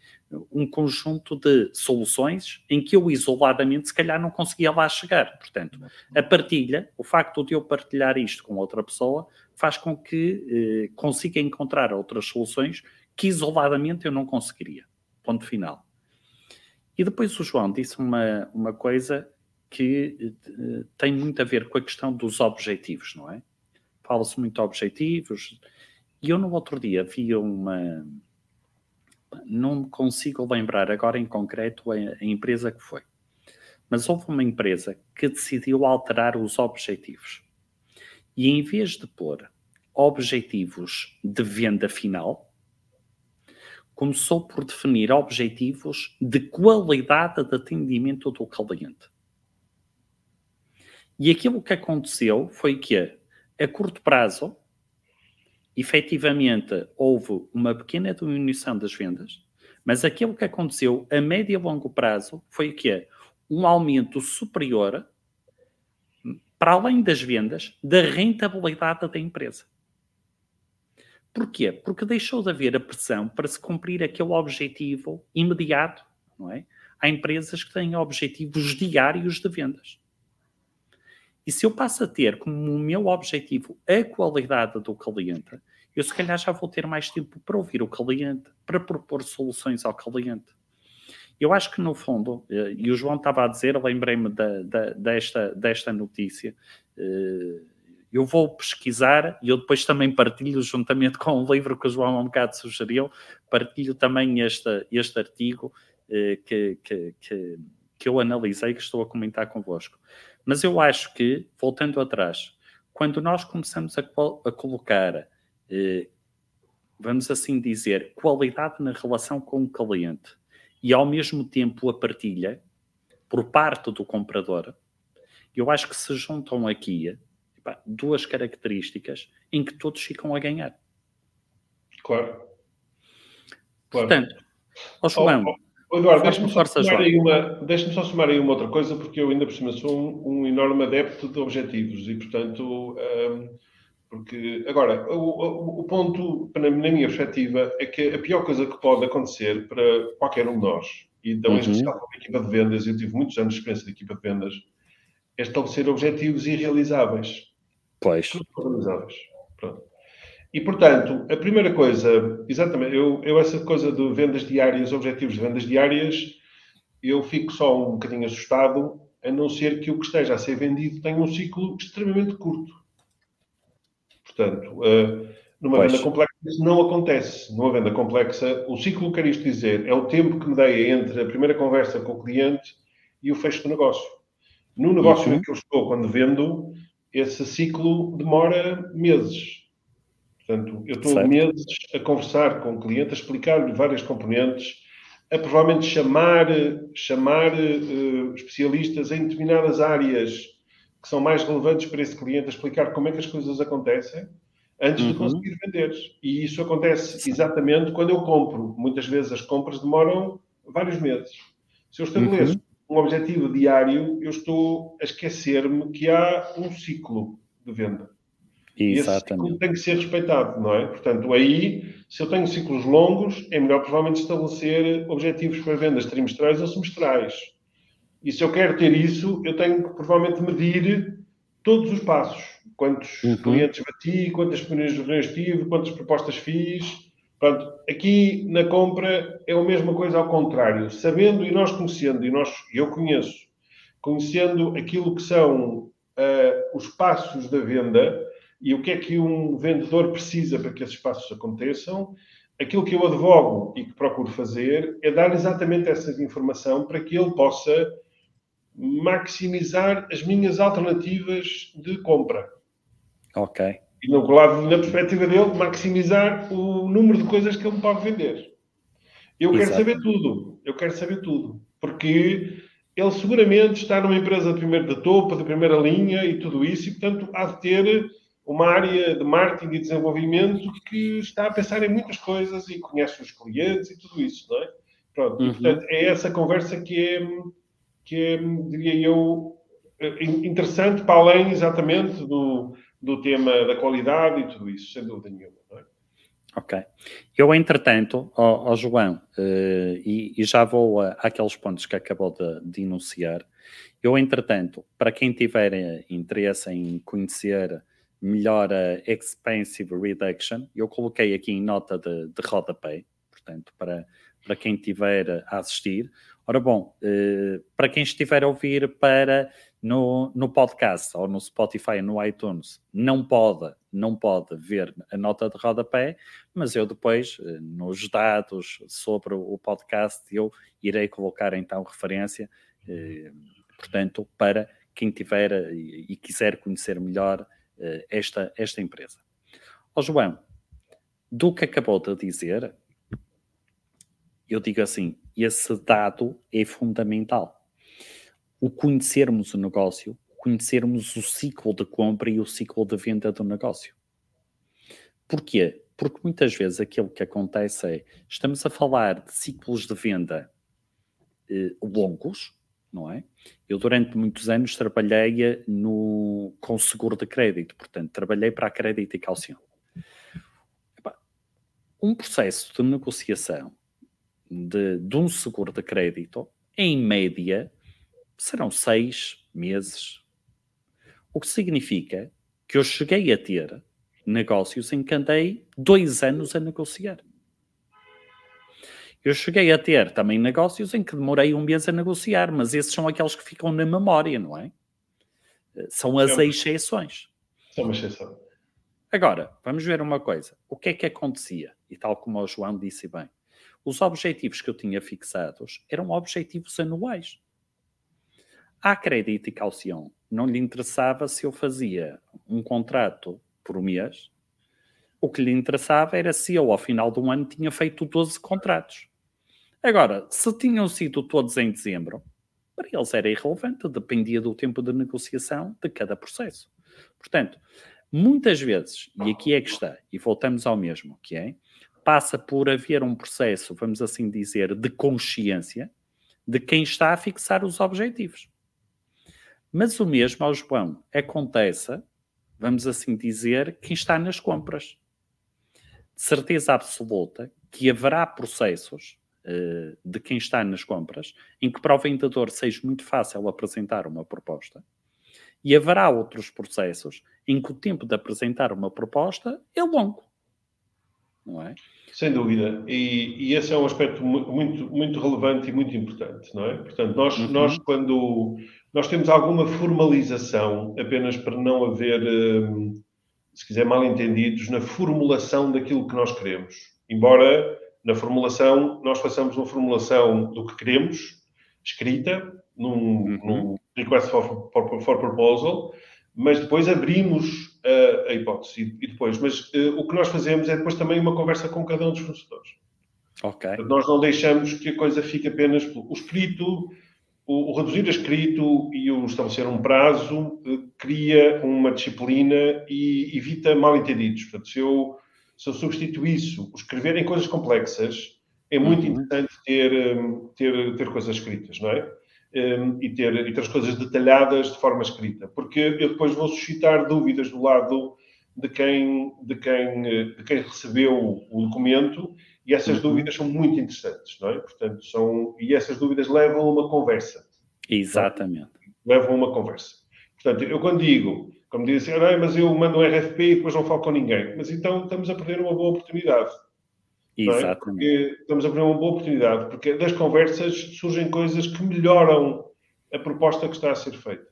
um conjunto de soluções em que eu isoladamente se calhar não conseguia lá chegar. Portanto, a partilha, o facto de eu partilhar isto com outra pessoa, faz com que eh, consiga encontrar outras soluções que isoladamente eu não conseguiria. Ponto final. E depois o João disse uma, uma coisa que uh, tem muito a ver com a questão dos objetivos, não é? Fala-se muito de objetivos. E eu no outro dia vi uma. Não consigo lembrar agora em concreto a, a empresa que foi. Mas houve uma empresa que decidiu alterar os objetivos. E em vez de pôr objetivos de venda final, começou por definir objetivos de qualidade de atendimento do cliente. E aquilo que aconteceu foi que, a curto prazo, efetivamente houve uma pequena diminuição das vendas, mas aquilo que aconteceu a médio e longo prazo foi que um aumento superior, para além das vendas, da rentabilidade da empresa. Porquê? Porque deixou de haver a pressão para se cumprir aquele objetivo imediato, não é? Há empresas que têm objetivos diários de vendas. E se eu passo a ter como meu objetivo a qualidade do cliente, eu se calhar já vou ter mais tempo para ouvir o cliente, para propor soluções ao cliente. Eu acho que no fundo, eh, e o João estava a dizer, lembrei-me desta, desta notícia, eh, eu vou pesquisar e eu depois também partilho, juntamente com o livro que o João há um bocado sugeriu, partilho também este, este artigo eh, que, que, que, que, eu analisei, que estou a comentar convosco. Mas eu acho que, voltando atrás, quando nós começamos a, a colocar, eh, vamos assim dizer, qualidade na relação com o cliente e ao mesmo tempo a partilha por parte do comprador, eu acho que se juntam aqui duas características em que todos ficam a ganhar. Claro. claro. Portanto, ó João. Oh, oh, Eduardo, deixa-me só, deixa só somar aí uma outra coisa, porque eu ainda por cima sou um, um enorme adepto de objetivos e, portanto, um, porque, agora, o, o, o ponto, na, na, minha perspectiva, é que a pior coisa que pode acontecer para qualquer um de nós, e então, uhum. em especial para a equipa de vendas, eu tive muitos anos de experiência de equipa de vendas, é estabelecer objetivos irrealizáveis. Pois. Organizadas. Pronto. E, portanto, a primeira coisa, exatamente, eu, eu essa coisa de vendas diárias, objetivos de vendas diárias, eu fico só um bocadinho assustado, a não ser que o que esteja a ser vendido tenha um ciclo extremamente curto. Portanto, uh, numa pois. venda complexa isso não acontece. Numa venda complexa, o ciclo, quer isto dizer, é o tempo que me dei entre a primeira conversa com o cliente e o fecho do negócio. No negócio uhum. em que eu estou, quando vendo, esse ciclo demora meses. Portanto, eu estou certo. meses a conversar com o cliente, a explicar-lhe várias componentes, a provavelmente chamar, chamar uh, especialistas em determinadas áreas que são mais relevantes para esse cliente, a explicar como é que as coisas acontecem, antes uhum. de conseguir vender. E isso acontece exatamente quando eu compro. Muitas vezes as compras demoram vários meses. Se eu estabeleço uhum. Um objetivo diário, eu estou a esquecer-me que há um ciclo de venda. E esse ciclo tem que ser respeitado, não é? Portanto, aí, se eu tenho ciclos longos, é melhor provavelmente estabelecer objetivos para vendas trimestrais ou semestrais. E se eu quero ter isso, eu tenho que provavelmente medir todos os passos. Quantos uhum. clientes bati, quantas reuniões tive, quantas propostas fiz. Pronto, aqui na compra é a mesma coisa ao contrário. Sabendo e nós conhecendo, e nós, eu conheço, conhecendo aquilo que são uh, os passos da venda e o que é que um vendedor precisa para que esses passos aconteçam, aquilo que eu advogo e que procuro fazer é dar exatamente essa informação para que ele possa maximizar as minhas alternativas de compra. Ok. E no lado, na perspectiva dele, maximizar o número de coisas que ele pode vender. Eu Exato. quero saber tudo. Eu quero saber tudo. Porque ele seguramente está numa empresa de primeiro de topo, de primeira linha e tudo isso, e portanto há de ter uma área de marketing e desenvolvimento que está a pensar em muitas coisas e conhece os clientes e tudo isso, não é? Pronto, uhum. e, portanto é essa conversa que é que é, diria eu, eh, interessante para além exatamente do, do tema da qualidade e tudo isso, sem dúvida nenhuma. É? Ok. Eu, entretanto, ao João, uh, e, e, já vou a, àqueles pontos que acabou de, de enunciar, eu, entretanto, para quem tiver eh, interesse em conhecer melhor a Expensive Reduction, eu coloquei aqui em nota de, de rodapé, portanto, para, para quem tiver a assistir, Ora bom, uh, para quem estiver a ouvir para no, no podcast ou no Spotify no iTunes, não pode, não pode ver a nota de rodapé, mas eu depois, uh, nos dados sobre o podcast, eu irei colocar então referência, uh, portanto, para quem tiver e, e quiser conhecer melhor esta, esta empresa. Ó João, do que acabou de dizer, eu digo assim, esse dado é fundamental. O conhecermos o negócio, conhecermos o ciclo de compra e o ciclo de venda do negócio. Porquê? Porque muitas vezes aquilo que acontece é, estamos a falar de ciclos de venda eh, longos, não é? Eu durante muitos anos trabalhei eh, no, com seguro de crédito, portanto, trabalhei para a crédito e calção. Um processo de negociação de, de um seguro de crédito, em média, serão seis meses. O que significa que eu cheguei a ter negócios em que andei dois anos a negociar. Eu cheguei a ter também negócios em que demorei um mês a negociar, mas esses são aqueles que ficam na memória, não é? São as é exceções. São uma exceção. Agora, vamos ver uma coisa. O que é que acontecia? E tal como o João disse bem, os objetivos que eu tinha fixados eram objetivos anuais. À e calção não lhe interessava se eu fazia um contrato por mês. O que lhe interessava era se eu, ao final de um ano, tinha feito 12 contratos. Agora, se tinham sido todos em dezembro, para eles era irrelevante, dependia do tempo de negociação de cada processo. Portanto, muitas vezes, e aqui é que está, e voltamos ao mesmo, que é, passa por haver um processo, vamos assim dizer, de consciência de quem está a fixar os objetivos. Mas o mesmo ao João acontece, vamos assim dizer, quem está nas compras. De certeza absoluta que haverá processos uh, de quem está nas compras em que para o vendedor seja muito fácil apresentar uma proposta e haverá outros processos em que o tempo de apresentar uma proposta é longo não é? Sem dúvida. E, e esse é um aspecto muito, muito relevante e muito importante, não é? Portanto, nós, uhum. nós quando nós temos alguma formalização, apenas para não haver, hum, se quiser, mal entendidos, na formulação daquilo que nós queremos. Embora na formulação nós façamos uma formulação do que queremos, escrita, num, uhum. num request for, for, for, proposal, mas depois abrimos uh, a hipótese e depois. Mas uh, o que nós fazemos é depois também uma conversa com cada um dos fornecedores. Ok. Nós não deixamos que a coisa fique apenas o escrito, o, o reduzir a escrito e o estabelecer um prazo uh, cria uma disciplina e evita mal-entendidos. Portanto, se eu, se eu substituo isso, o escrever em coisas complexas, é muito uhum. importante ter, ter, ter coisas escritas, não é? Um, e, ter, e ter as coisas detalhadas de forma escrita, porque eu depois vou suscitar dúvidas do lado de quem, de quem, de quem recebeu o documento e essas uhum. dúvidas são muito interessantes, não é? Portanto, são, e essas dúvidas levam a uma conversa. Exatamente. Levam a uma conversa. Portanto, eu quando digo, como dizem assim, ah, mas eu mando um RFP e depois não falo com ninguém. Mas então estamos a perder uma boa oportunidade. Exatamente. É? estamos a ver uma boa oportunidade, porque das conversas surgem coisas que melhoram a proposta que está a ser feita.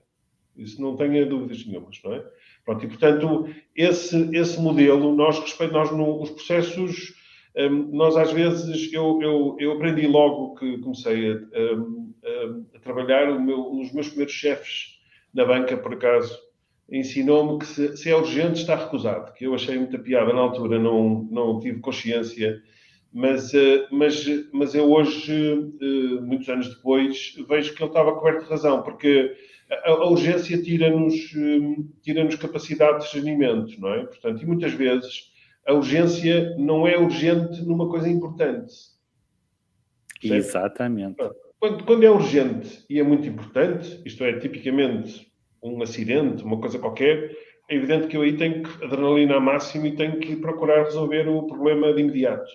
Isso não tenha dúvidas nenhumas, não é? Pronto, e portanto, esse, esse modelo, nós respeitamos, nós no, os processos, um, nós às vezes, eu, eu, eu aprendi logo que comecei a, a, a trabalhar, o meu, um dos meus primeiros chefes na banca, por acaso, ensinou-me que se, se, é urgente está recusado, que eu achei muita piada na altura, não, não tive consciência mas, eh, mas, mas eu hoje, eh, muitos anos depois, vejo que ele estava coberto de razão, porque a, a urgência tira-nos eh, tira capacidade de discernimento, não é? Portanto, e muitas vezes a urgência não é urgente numa coisa importante. Certo? Exatamente. Quando, quando é urgente e é muito importante, isto é, tipicamente um acidente, uma coisa qualquer, é evidente que eu aí tenho que adrenalina máximo e tenho que procurar resolver o problema de imediato.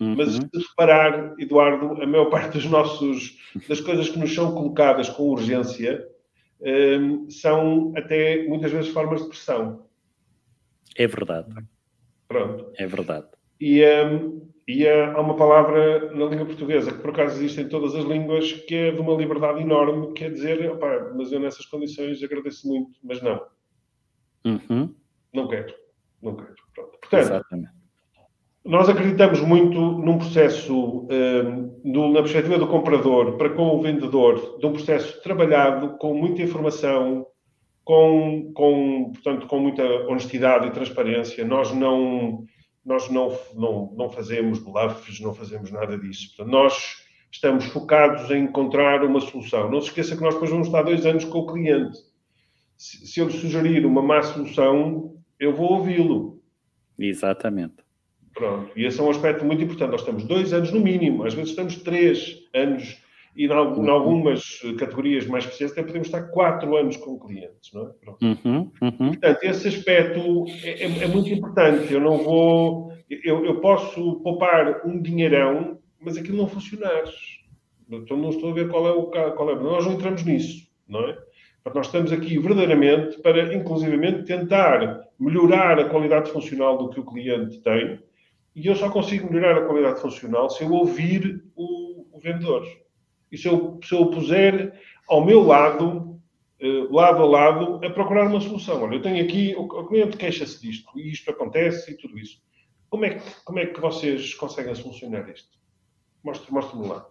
Uhum. Mas se reparar, Eduardo, a maior *laughs* parte dos nossos, das coisas que nos são colocadas com urgência um, são até muitas vezes formas de pressão. É verdade. Pronto. É verdade. E, um, e há uma palavra na língua portuguesa que por acaso existe em todas as línguas que é de uma liberdade enorme, que é dizer, opá, mas eu nessas condições agradeço muito, mas não. Uhum. Não quero. Não quero. Pronto. Portanto, Exatamente. Nós acreditamos muito num processo, um, na perspectiva do comprador para com o vendedor, de um processo trabalhado com muita informação, com, com, portanto, com muita honestidade e transparência. Nós não, nós não, não, não fazemos bluffs, não fazemos nada disso. Portanto, nós estamos focados em encontrar uma solução. Não se esqueça que nós depois vamos estar dois anos com o cliente. Se, se eu lhe sugerir uma má solução, eu vou ouvi-lo. Exatamente. Pronto. E esse é um aspecto muito importante. Nós estamos dois anos no mínimo, às vezes estamos três anos e em algumas categorias mais especiais até podemos estar quatro anos com clientes, não é? Uhum, uhum. Portanto, esse aspecto é, é, é, muito importante. Eu não vou... Eu, eu posso poupar um dinheirão, mas aquilo não funcionar. Então não estou a ver qual é o qual é. Nós não entramos nisso, não é? Portanto, nós estamos aqui verdadeiramente para, inclusivamente, tentar melhorar a qualidade funcional do que o cliente tem e eu só consigo melhorar a qualidade funcional se eu ouvir o, o vendedor. E se eu, se eu puser ao meu lado, uh, lado a lado, a procurar uma solução. Olha, eu tenho aqui, o, o cliente queixa-se disto, e isto acontece e tudo isso. Como é que, como é que vocês conseguem solucionar isto? Mostre-me mostre lá.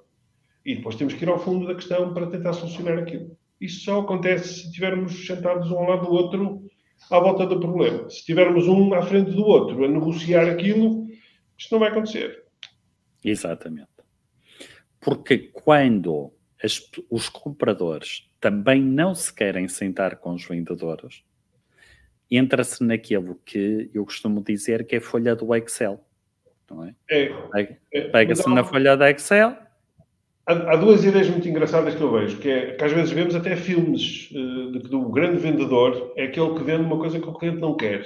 E depois temos que ir ao fundo da questão para tentar solucionar aquilo. Isso só acontece se estivermos sentados um ao lado do outro à volta do problema. Se tivermos um à frente do outro a negociar aquilo, isto não vai acontecer. Exatamente. Porque quando as, os compradores também não se querem sentar com os vendedores, entra-se naquilo que eu costumo dizer que é folha do Excel. Não é? é, é Pega-se na folha do Excel. Há, há, duas ideias muito engraçadas que eu vejo, que é que às vezes vemos até filmes uh, de, do grande vendedor, é aquele que vende uma coisa que o cliente não quer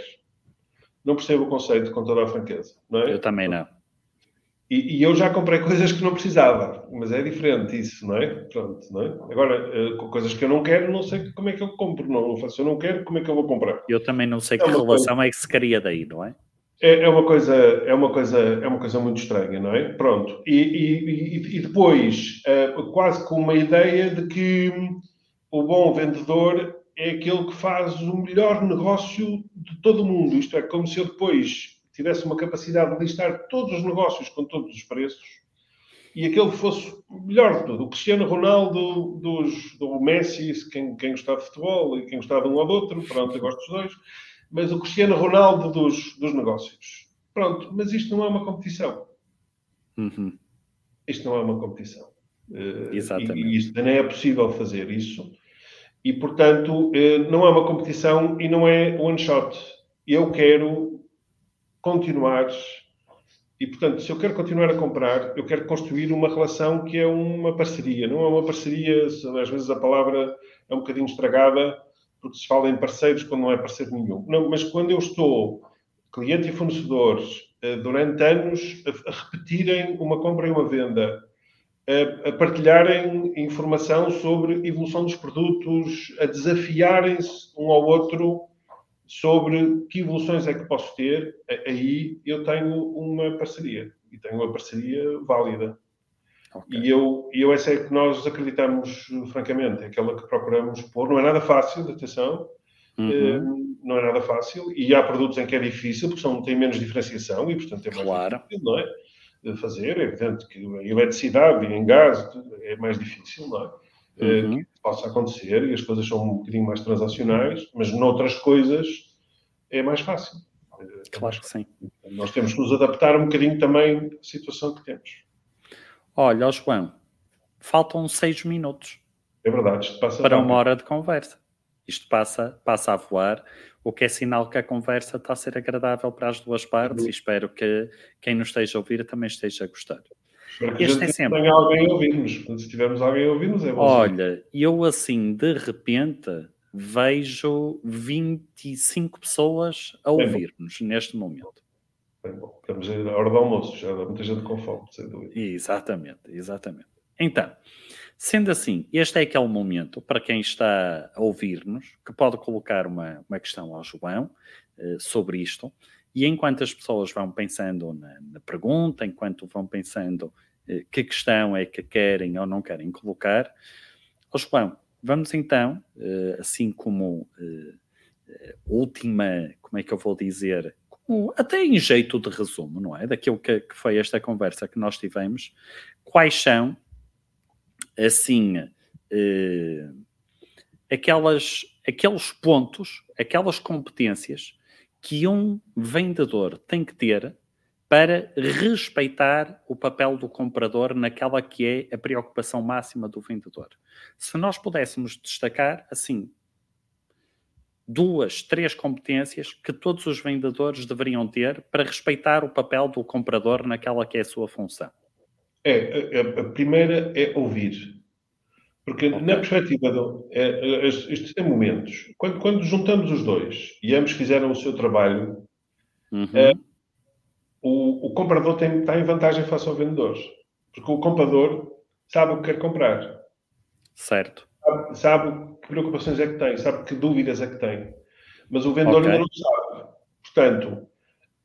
não percebo o conceito com toda a franqueza. Não é? Eu também não. E, e, eu já comprei *laughs* coisas que não precisava, mas é diferente isso, não é? Pronto, não é? Agora, uh, coisas que eu não quero, não sei como é que eu compro. Não, não faço, eu não quero, como é que eu vou comprar? Eu também não sei é que relação coisa... é que se cria daí, não é? É, é, uma coisa, é, uma coisa, é uma coisa muito estranha, não é? Pronto. E, e, e depois, uh, quase com uma ideia de que o bom vendedor é aquele que faz o melhor negócio de todo o mundo. Isto é, como se eu depois tivesse uma capacidade de listar todos os negócios com todos os preços e aquele fosse melhor de tudo. O Cristiano Ronaldo, dos, do Messi, quem, quem gostava de futebol e quem gostava de um ou do outro, pronto, eu gosto dos dois mas o Cristiano Ronaldo dos, dos negócios. Pronto, mas isto não é uma competição. Uhum. Isto não é uma competição. Uh, Exatamente. E, e isto nem é possível fazer isso. E, portanto, uh, não é uma competição e não é one shot. Eu quero continuar. E, portanto, se eu quero continuar a comprar, eu quero construir uma relação que é uma parceria. Não é uma parceria, às vezes a palavra é um bocadinho estragada, porque se fala em parceiros quando não é parceiro nenhum. Não, mas quando eu estou, cliente e fornecedores, eh, durante anos, a, repetirem uma compra e uma venda, a partilharem informação sobre evolução dos produtos, a desafiarem-se um ao outro sobre que evoluções é que posso ter, aí eu tenho uma parceria. E tenho uma parceria válida. Okay. E eu, eu essa é que nós acreditamos, francamente, é aquela que procuramos pôr. Não é nada fácil, atenção, uhum. Eh, não é nada fácil. E há produtos em que é difícil, porque são, têm menos diferenciação e, portanto, é mais claro. difícil, não é? De fazer. É evidente que em eletricidade e em gás é mais difícil, não é? Eh, uhum. Que possa acontecer e as coisas são um bocadinho mais transacionais, mas noutras coisas é mais fácil. Claro que sim. Nós temos que nos adaptar um bocadinho também à situação que temos. Olha, João, faltam seis minutos. É verdade, isto passa para uma hora de conversa. Isto passa, passa a voar, o que é sinal que a conversa está a ser agradável para as duas partes uhum. e espero que quem nos esteja a ouvir também esteja a gostar. Espero que este a é sempre. tenha alguém a ouvir-nos. Se tivermos alguém a ouvir-nos, é bom. Olha, eu assim, de repente, vejo 25 pessoas a ouvir-nos neste momento. Bem bom. Estamos a hora do almoço, já há muita gente com fome, sem dúvida. Exatamente, exatamente. Então, sendo assim, este é aquele momento para quem está a ouvir-nos que pode colocar uma, uma questão ao João uh, sobre isto. E enquanto as pessoas vão pensando na, na pergunta, enquanto vão pensando uh, que questão é que querem ou não querem colocar, oh João, vamos então, uh, assim como última, como é que eu vou dizer, até em jeito de resumo, não é? Daquilo que, que foi esta conversa que nós tivemos, quais são, assim, eh, aquelas, aqueles pontos, aquelas competências que um vendedor tem que ter para respeitar o papel do comprador naquela que é a preocupação máxima do vendedor. Se nós pudéssemos destacar, assim, duas, três competências que todos os vendedores deveriam ter para respeitar o papel do comprador naquela que é a sua função? É, a, a primeira é ouvir. Porque okay. na perspectiva do, é, estes é momentos, quando, quando, juntamos os dois e ambos fizeram o seu trabalho, uhum. é, o, o, comprador tem, está em vantagem face ao vendedor. Porque o comprador sabe o que quer comprar. Certo. Sabe, sabe que preocupações é que tem, sabe que dúvidas é que tem. Mas o vendedor okay. ainda não sabe. Portanto,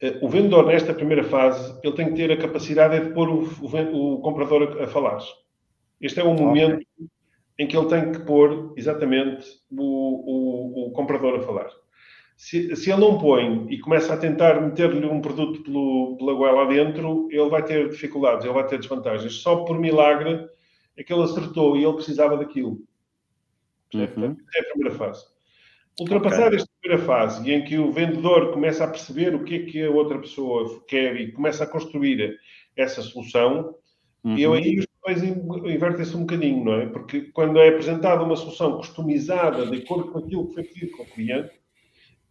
eh, o vendedor, nesta primeira fase, ele tem que ter a capacidade de pôr o, o, o comprador a, a, falar. Este é o momento okay. Em que ele tem que pôr exatamente o, o comprador a falar. Se, se, ele não põe e começa a tentar meter-lhe um produto pelo, pela goela dentro, ele vai ter dificuldades, ele vai ter desvantagens. Só por milagre é que ele acertou e ele precisava daquilo. Uhum. É a primeira fase. Ultrapassar okay. esta primeira fase, em que o vendedor começa a perceber o que é que a outra pessoa quer e começa a construir essa solução, uhum. eu aí os papéis invertem-se um bocadinho, não é? Porque quando é apresentada uma solução customizada de acordo com aquilo que foi pedido com o cliente,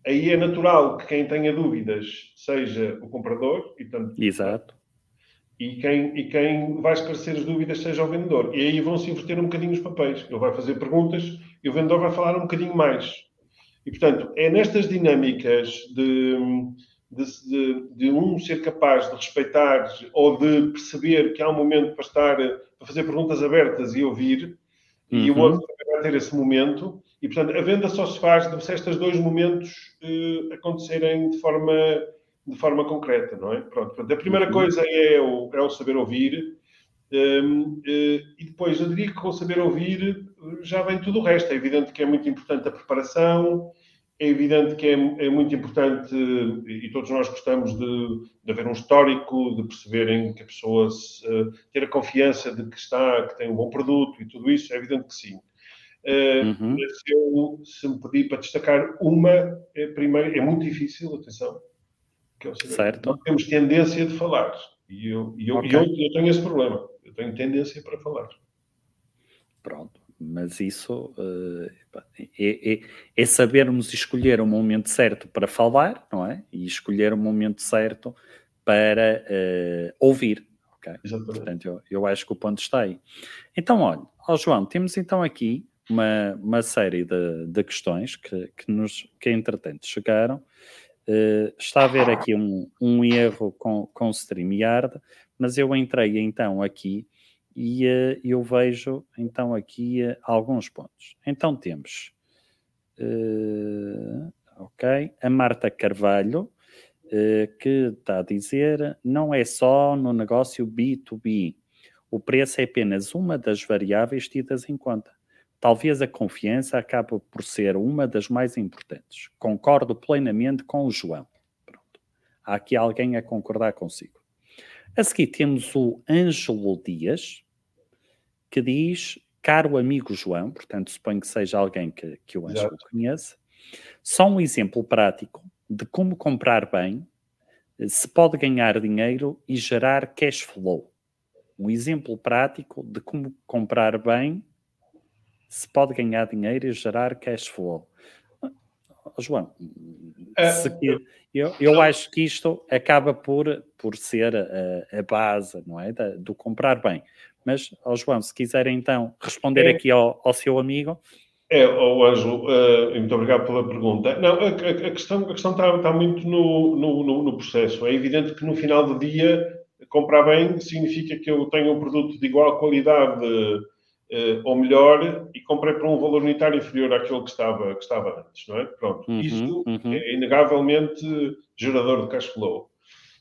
aí é natural que quem tenha dúvidas seja o comprador e tanto Exato e quem, e quem vai esclarecer as dúvidas seja o vendedor. E aí vão se inverter um bocadinho os papéis. Ele vai fazer perguntas e o vendedor vai falar um bocadinho mais. E, portanto, é nestas dinâmicas de, de, de, um ser capaz de respeitar ou de perceber que há um momento para estar, para fazer perguntas abertas e ouvir, uhum. e o uhum. outro vai ter esse momento. E, portanto, a venda só se faz se estes dois momentos eh, acontecerem de forma de forma concreta, não é? Pronto, a primeira uhum. coisa é o, é o saber ouvir, um, e depois eu diria que com o saber ouvir já vem tudo o resto. É evidente que é muito importante a preparação, é evidente que é, é muito importante, e todos nós gostamos de, de haver um histórico, de perceberem que a pessoa se, uh, ter a confiança de que está, que tem um bom produto e tudo isso, é evidente que sim. Uh, uhum. se, eu, se me pedir para destacar uma, é, primeiro, é muito difícil, atenção, que é certo. nós temos tendência de falar, e eu, e eu, okay. eu, eu tenho esse problema, eu tenho tendência para falar. Pronto mas isso uh, é, é, é, sabermos escolher o momento certo para falar, não é? E escolher o momento certo para uh, ouvir. Okay? Exatamente. Portanto, eu, eu, acho que o ponto está aí. Então, olha, oh, João, temos então aqui uma, uma série de, de questões que, que, nos, que entretanto chegaram. Uh, está a haver aqui um, um erro com, com o StreamYard, mas eu entrei então aqui e uh, eu vejo então aqui uh, alguns pontos. Então temos, uh, ok, a Marta Carvalho, que está a dizer, não é só no negócio B2B, o preço é apenas uma das variáveis tidas em conta. Talvez a confiança acabe por ser uma das mais importantes. Concordo plenamente com o João. Pronto. Há aqui alguém a concordar consigo. A seguir temos o Ângelo Dias, que diz, caro amigo João, portanto suponho que seja alguém que, que o Ângelo conheça, só um exemplo prático de como comprar bem se pode ganhar dinheiro e gerar cash flow. Um exemplo prático de como comprar bem se pode ganhar dinheiro e gerar cash flow. João, é, eu, eu acho que isto acaba por, por ser a, a base não é? Da, do comprar bem. Mas, oh João, se quiser então responder é. aqui ao, ao, seu amigo. É, oh, Ângelo, uh, muito obrigado pela pergunta. Não, a, a, questão, a questão está, está muito no, no, no, processo. É evidente que no final do dia, comprar bem significa que eu tenho um produto de igual qualidade uh, ou melhor e comprei por um valor unitário inferior àquele que estava, que estava antes, não é? Pronto. Uhum, Isto uhum. é inegavelmente gerador de cash flow.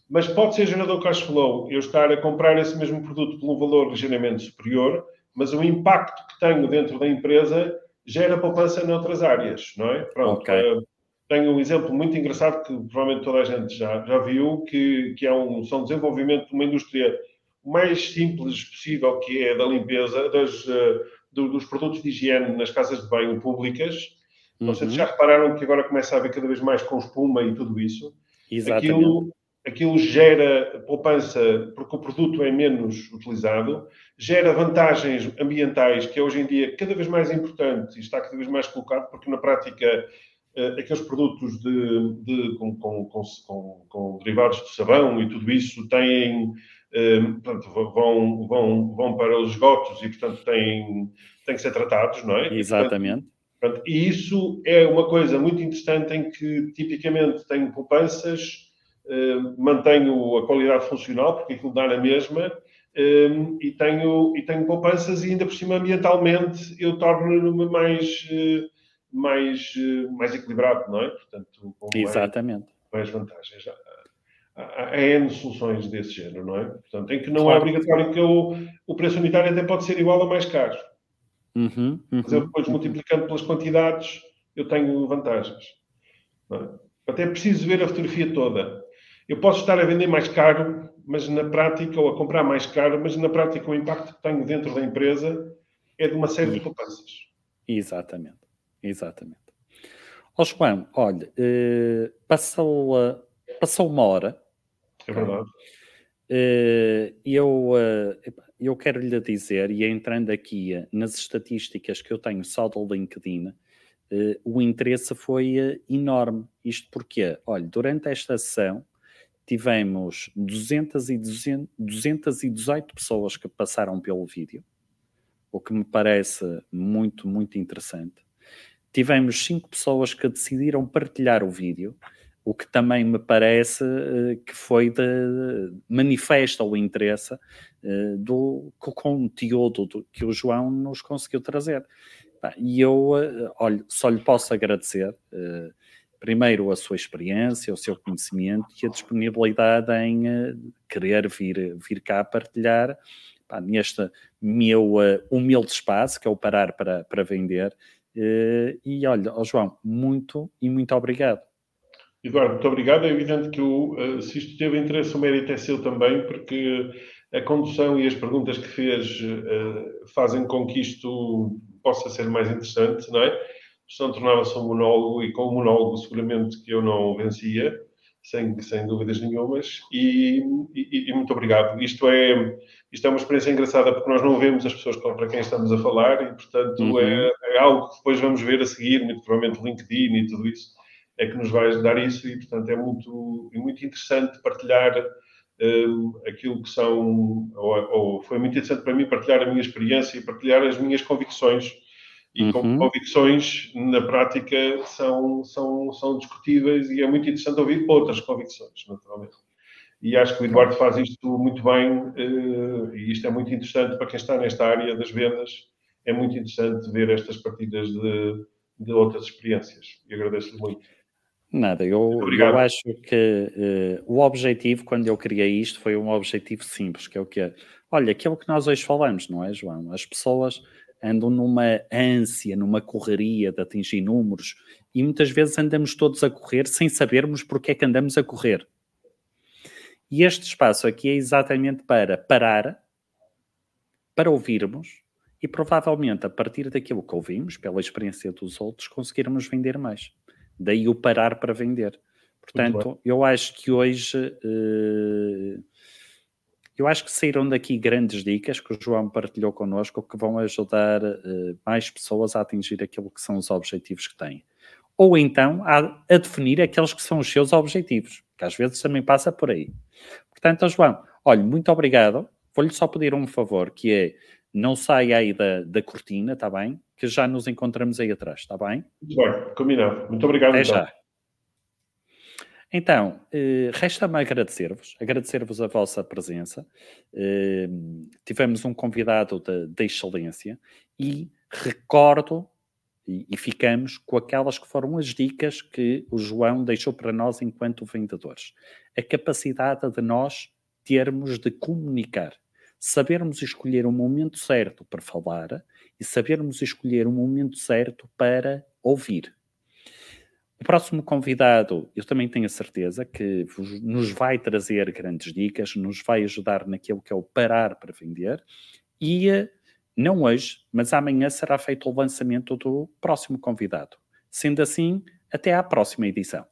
Mas pode ser gerador cash flow eu estar a comprar esse mesmo produto por um valor ligeiramente superior, mas o impacto que tenho dentro da empresa gera poupança noutras áreas, não é? Pronto. Okay. Uh, tenho um exemplo muito engraçado que provavelmente toda a gente já, já viu, que, que é um, são desenvolvimento de uma indústria mais simples possível, que é da limpeza das, do, dos produtos de higiene nas casas de banho públicas. Uhum. Vocês já repararam que agora começa a haver cada vez mais com espuma e tudo isso. Exatamente. Aquilo, aquilo gera poupança porque o produto é menos utilizado, gera vantagens ambientais que hoje em dia cada vez mais importante e está cada vez mais colocado, porque na prática eh, aqueles produtos de, de com, com, com, com, derivados de sabão e tudo isso têm, eh, portanto, vão, vão, vão para os esgotos e, portanto, têm, têm que ser tratados, não é? Exatamente. E, portanto, e isso é uma coisa muito interessante em que, tipicamente, tem poupanças eh, mantenho a qualidade funcional, porque aquilo dá na mesma, eh, e tenho, e tenho poupanças e ainda por cima ambientalmente eu torno-me mais, eh, mais, mais equilibrado, não é? Portanto, com Exatamente. Mais, mais vantagens. Há, N soluções desse género, não é? Portanto, em que não é claro. é obrigatório que eu, o preço unitário até pode ser igual a mais caro. Uhum, uhum, Mas eu depois, multiplicando pelas quantidades, eu tenho vantagens. É? Até preciso ver a fotografia toda. Eu posso estar a vender mais caro, mas na prática, ou a comprar mais caro, mas na prática o impacto que tenho dentro da empresa é de uma série de poupanças. Exatamente, exatamente. Ó João, olha, eh, passou, passou uma hora. É verdade. Uh, eu, uh, eu quero lhe dizer, e entrando aqui uh, nas estatísticas que eu tenho só do LinkedIn, o interesse foi enorme. Isto porque, olha, durante esta sessão, tivemos 200 e 200, 218 pessoas que passaram pelo vídeo, o que me parece muito, muito interessante. Tivemos 5 pessoas que decidiram partilhar o vídeo, o que também me parece uh, que foi de manifesta o interesse uh, do conteúdo do, que o João nos conseguiu trazer. E eu, uh, olha, só lhe posso agradecer primeiro a sua experiência, o seu conhecimento e a disponibilidade em uh, querer vir, vir cá partilhar pá, neste meu uh, humilde espaço, que é o Parar para, para Vender. Uh, e olha, oh João, muito e muito obrigado. Eduardo, muito obrigado. É evidente que o, se isto teve interesse, o mérito é seu também, porque a condução e as perguntas que fez fazem com que isto possa ser mais interessante, não é? Senão tornava-se um monólogo e com o monólogo seguramente que eu não vencia, sem, sem dúvidas nenhumas, e, e, e, muito obrigado. Isto é, isto é uma experiência engraçada porque nós não vemos as pessoas para quem estamos a falar e, portanto, uhum. é, é, algo que depois vamos ver a seguir, muito provavelmente LinkedIn e tudo isso, é que nos vai dar isso e, portanto, é muito, é muito interessante partilhar um, aquilo que são, ou, ou, foi muito interessante para mim partilhar a minha experiência e partilhar as minhas convicções. E uhum. convicções, na prática, são, são, são discutíveis e é muito interessante ouvir outras convicções, naturalmente. E acho que o Eduardo faz isto muito bem, uh, e isto é muito interessante para quem está nesta área das vendas. É muito interessante ver estas partidas de, de outras experiências. E agradeço-lhe muito. Nada, eu, eu acho que uh, o objetivo, quando eu criei isto, foi um objetivo simples, que é o que é. Olha, aquilo que nós hoje falamos, não é, João? As pessoas andam numa ânsia, numa correria de atingir números e muitas vezes andamos todos a correr sem sabermos porque é que andamos a correr. E este espaço aqui é exatamente para parar, para ouvirmos e provavelmente a partir daquilo que ouvimos, pela experiência dos outros, conseguirmos vender mais. Daí o parar para vender. Portanto, eu acho que hoje uh, eu acho que saíram daqui grandes dicas que o João partilhou connosco que vão ajudar uh, mais pessoas a atingir aquilo que são os objetivos que têm. Ou então a, a, definir aqueles que são os seus objetivos, que às vezes também passa por aí. Portanto, João, olha, muito obrigado. Vou-lhe só pedir um favor, que é não saia aí da, da cortina, está bem? Que já nos encontramos aí atrás, está bem? Muito bem, combinado. Muito obrigado. Até então. já. Então, eh, resta-me agradecer-vos, agradecer-vos a vossa presença. Eh, tivemos um convidado da excelência e recordo e, e, ficamos com aquelas que foram as dicas que o João deixou para nós enquanto vendedores. A capacidade de nós termos de comunicar sabermos escolher o momento certo para falar e sabermos escolher o momento certo para ouvir. O próximo convidado, eu também tenho a certeza que nos vai trazer grandes dicas, nos vai ajudar naquilo que é o parar para vender e não hoje, mas amanhã será feito o lançamento do próximo convidado. Sendo assim, até à próxima edição.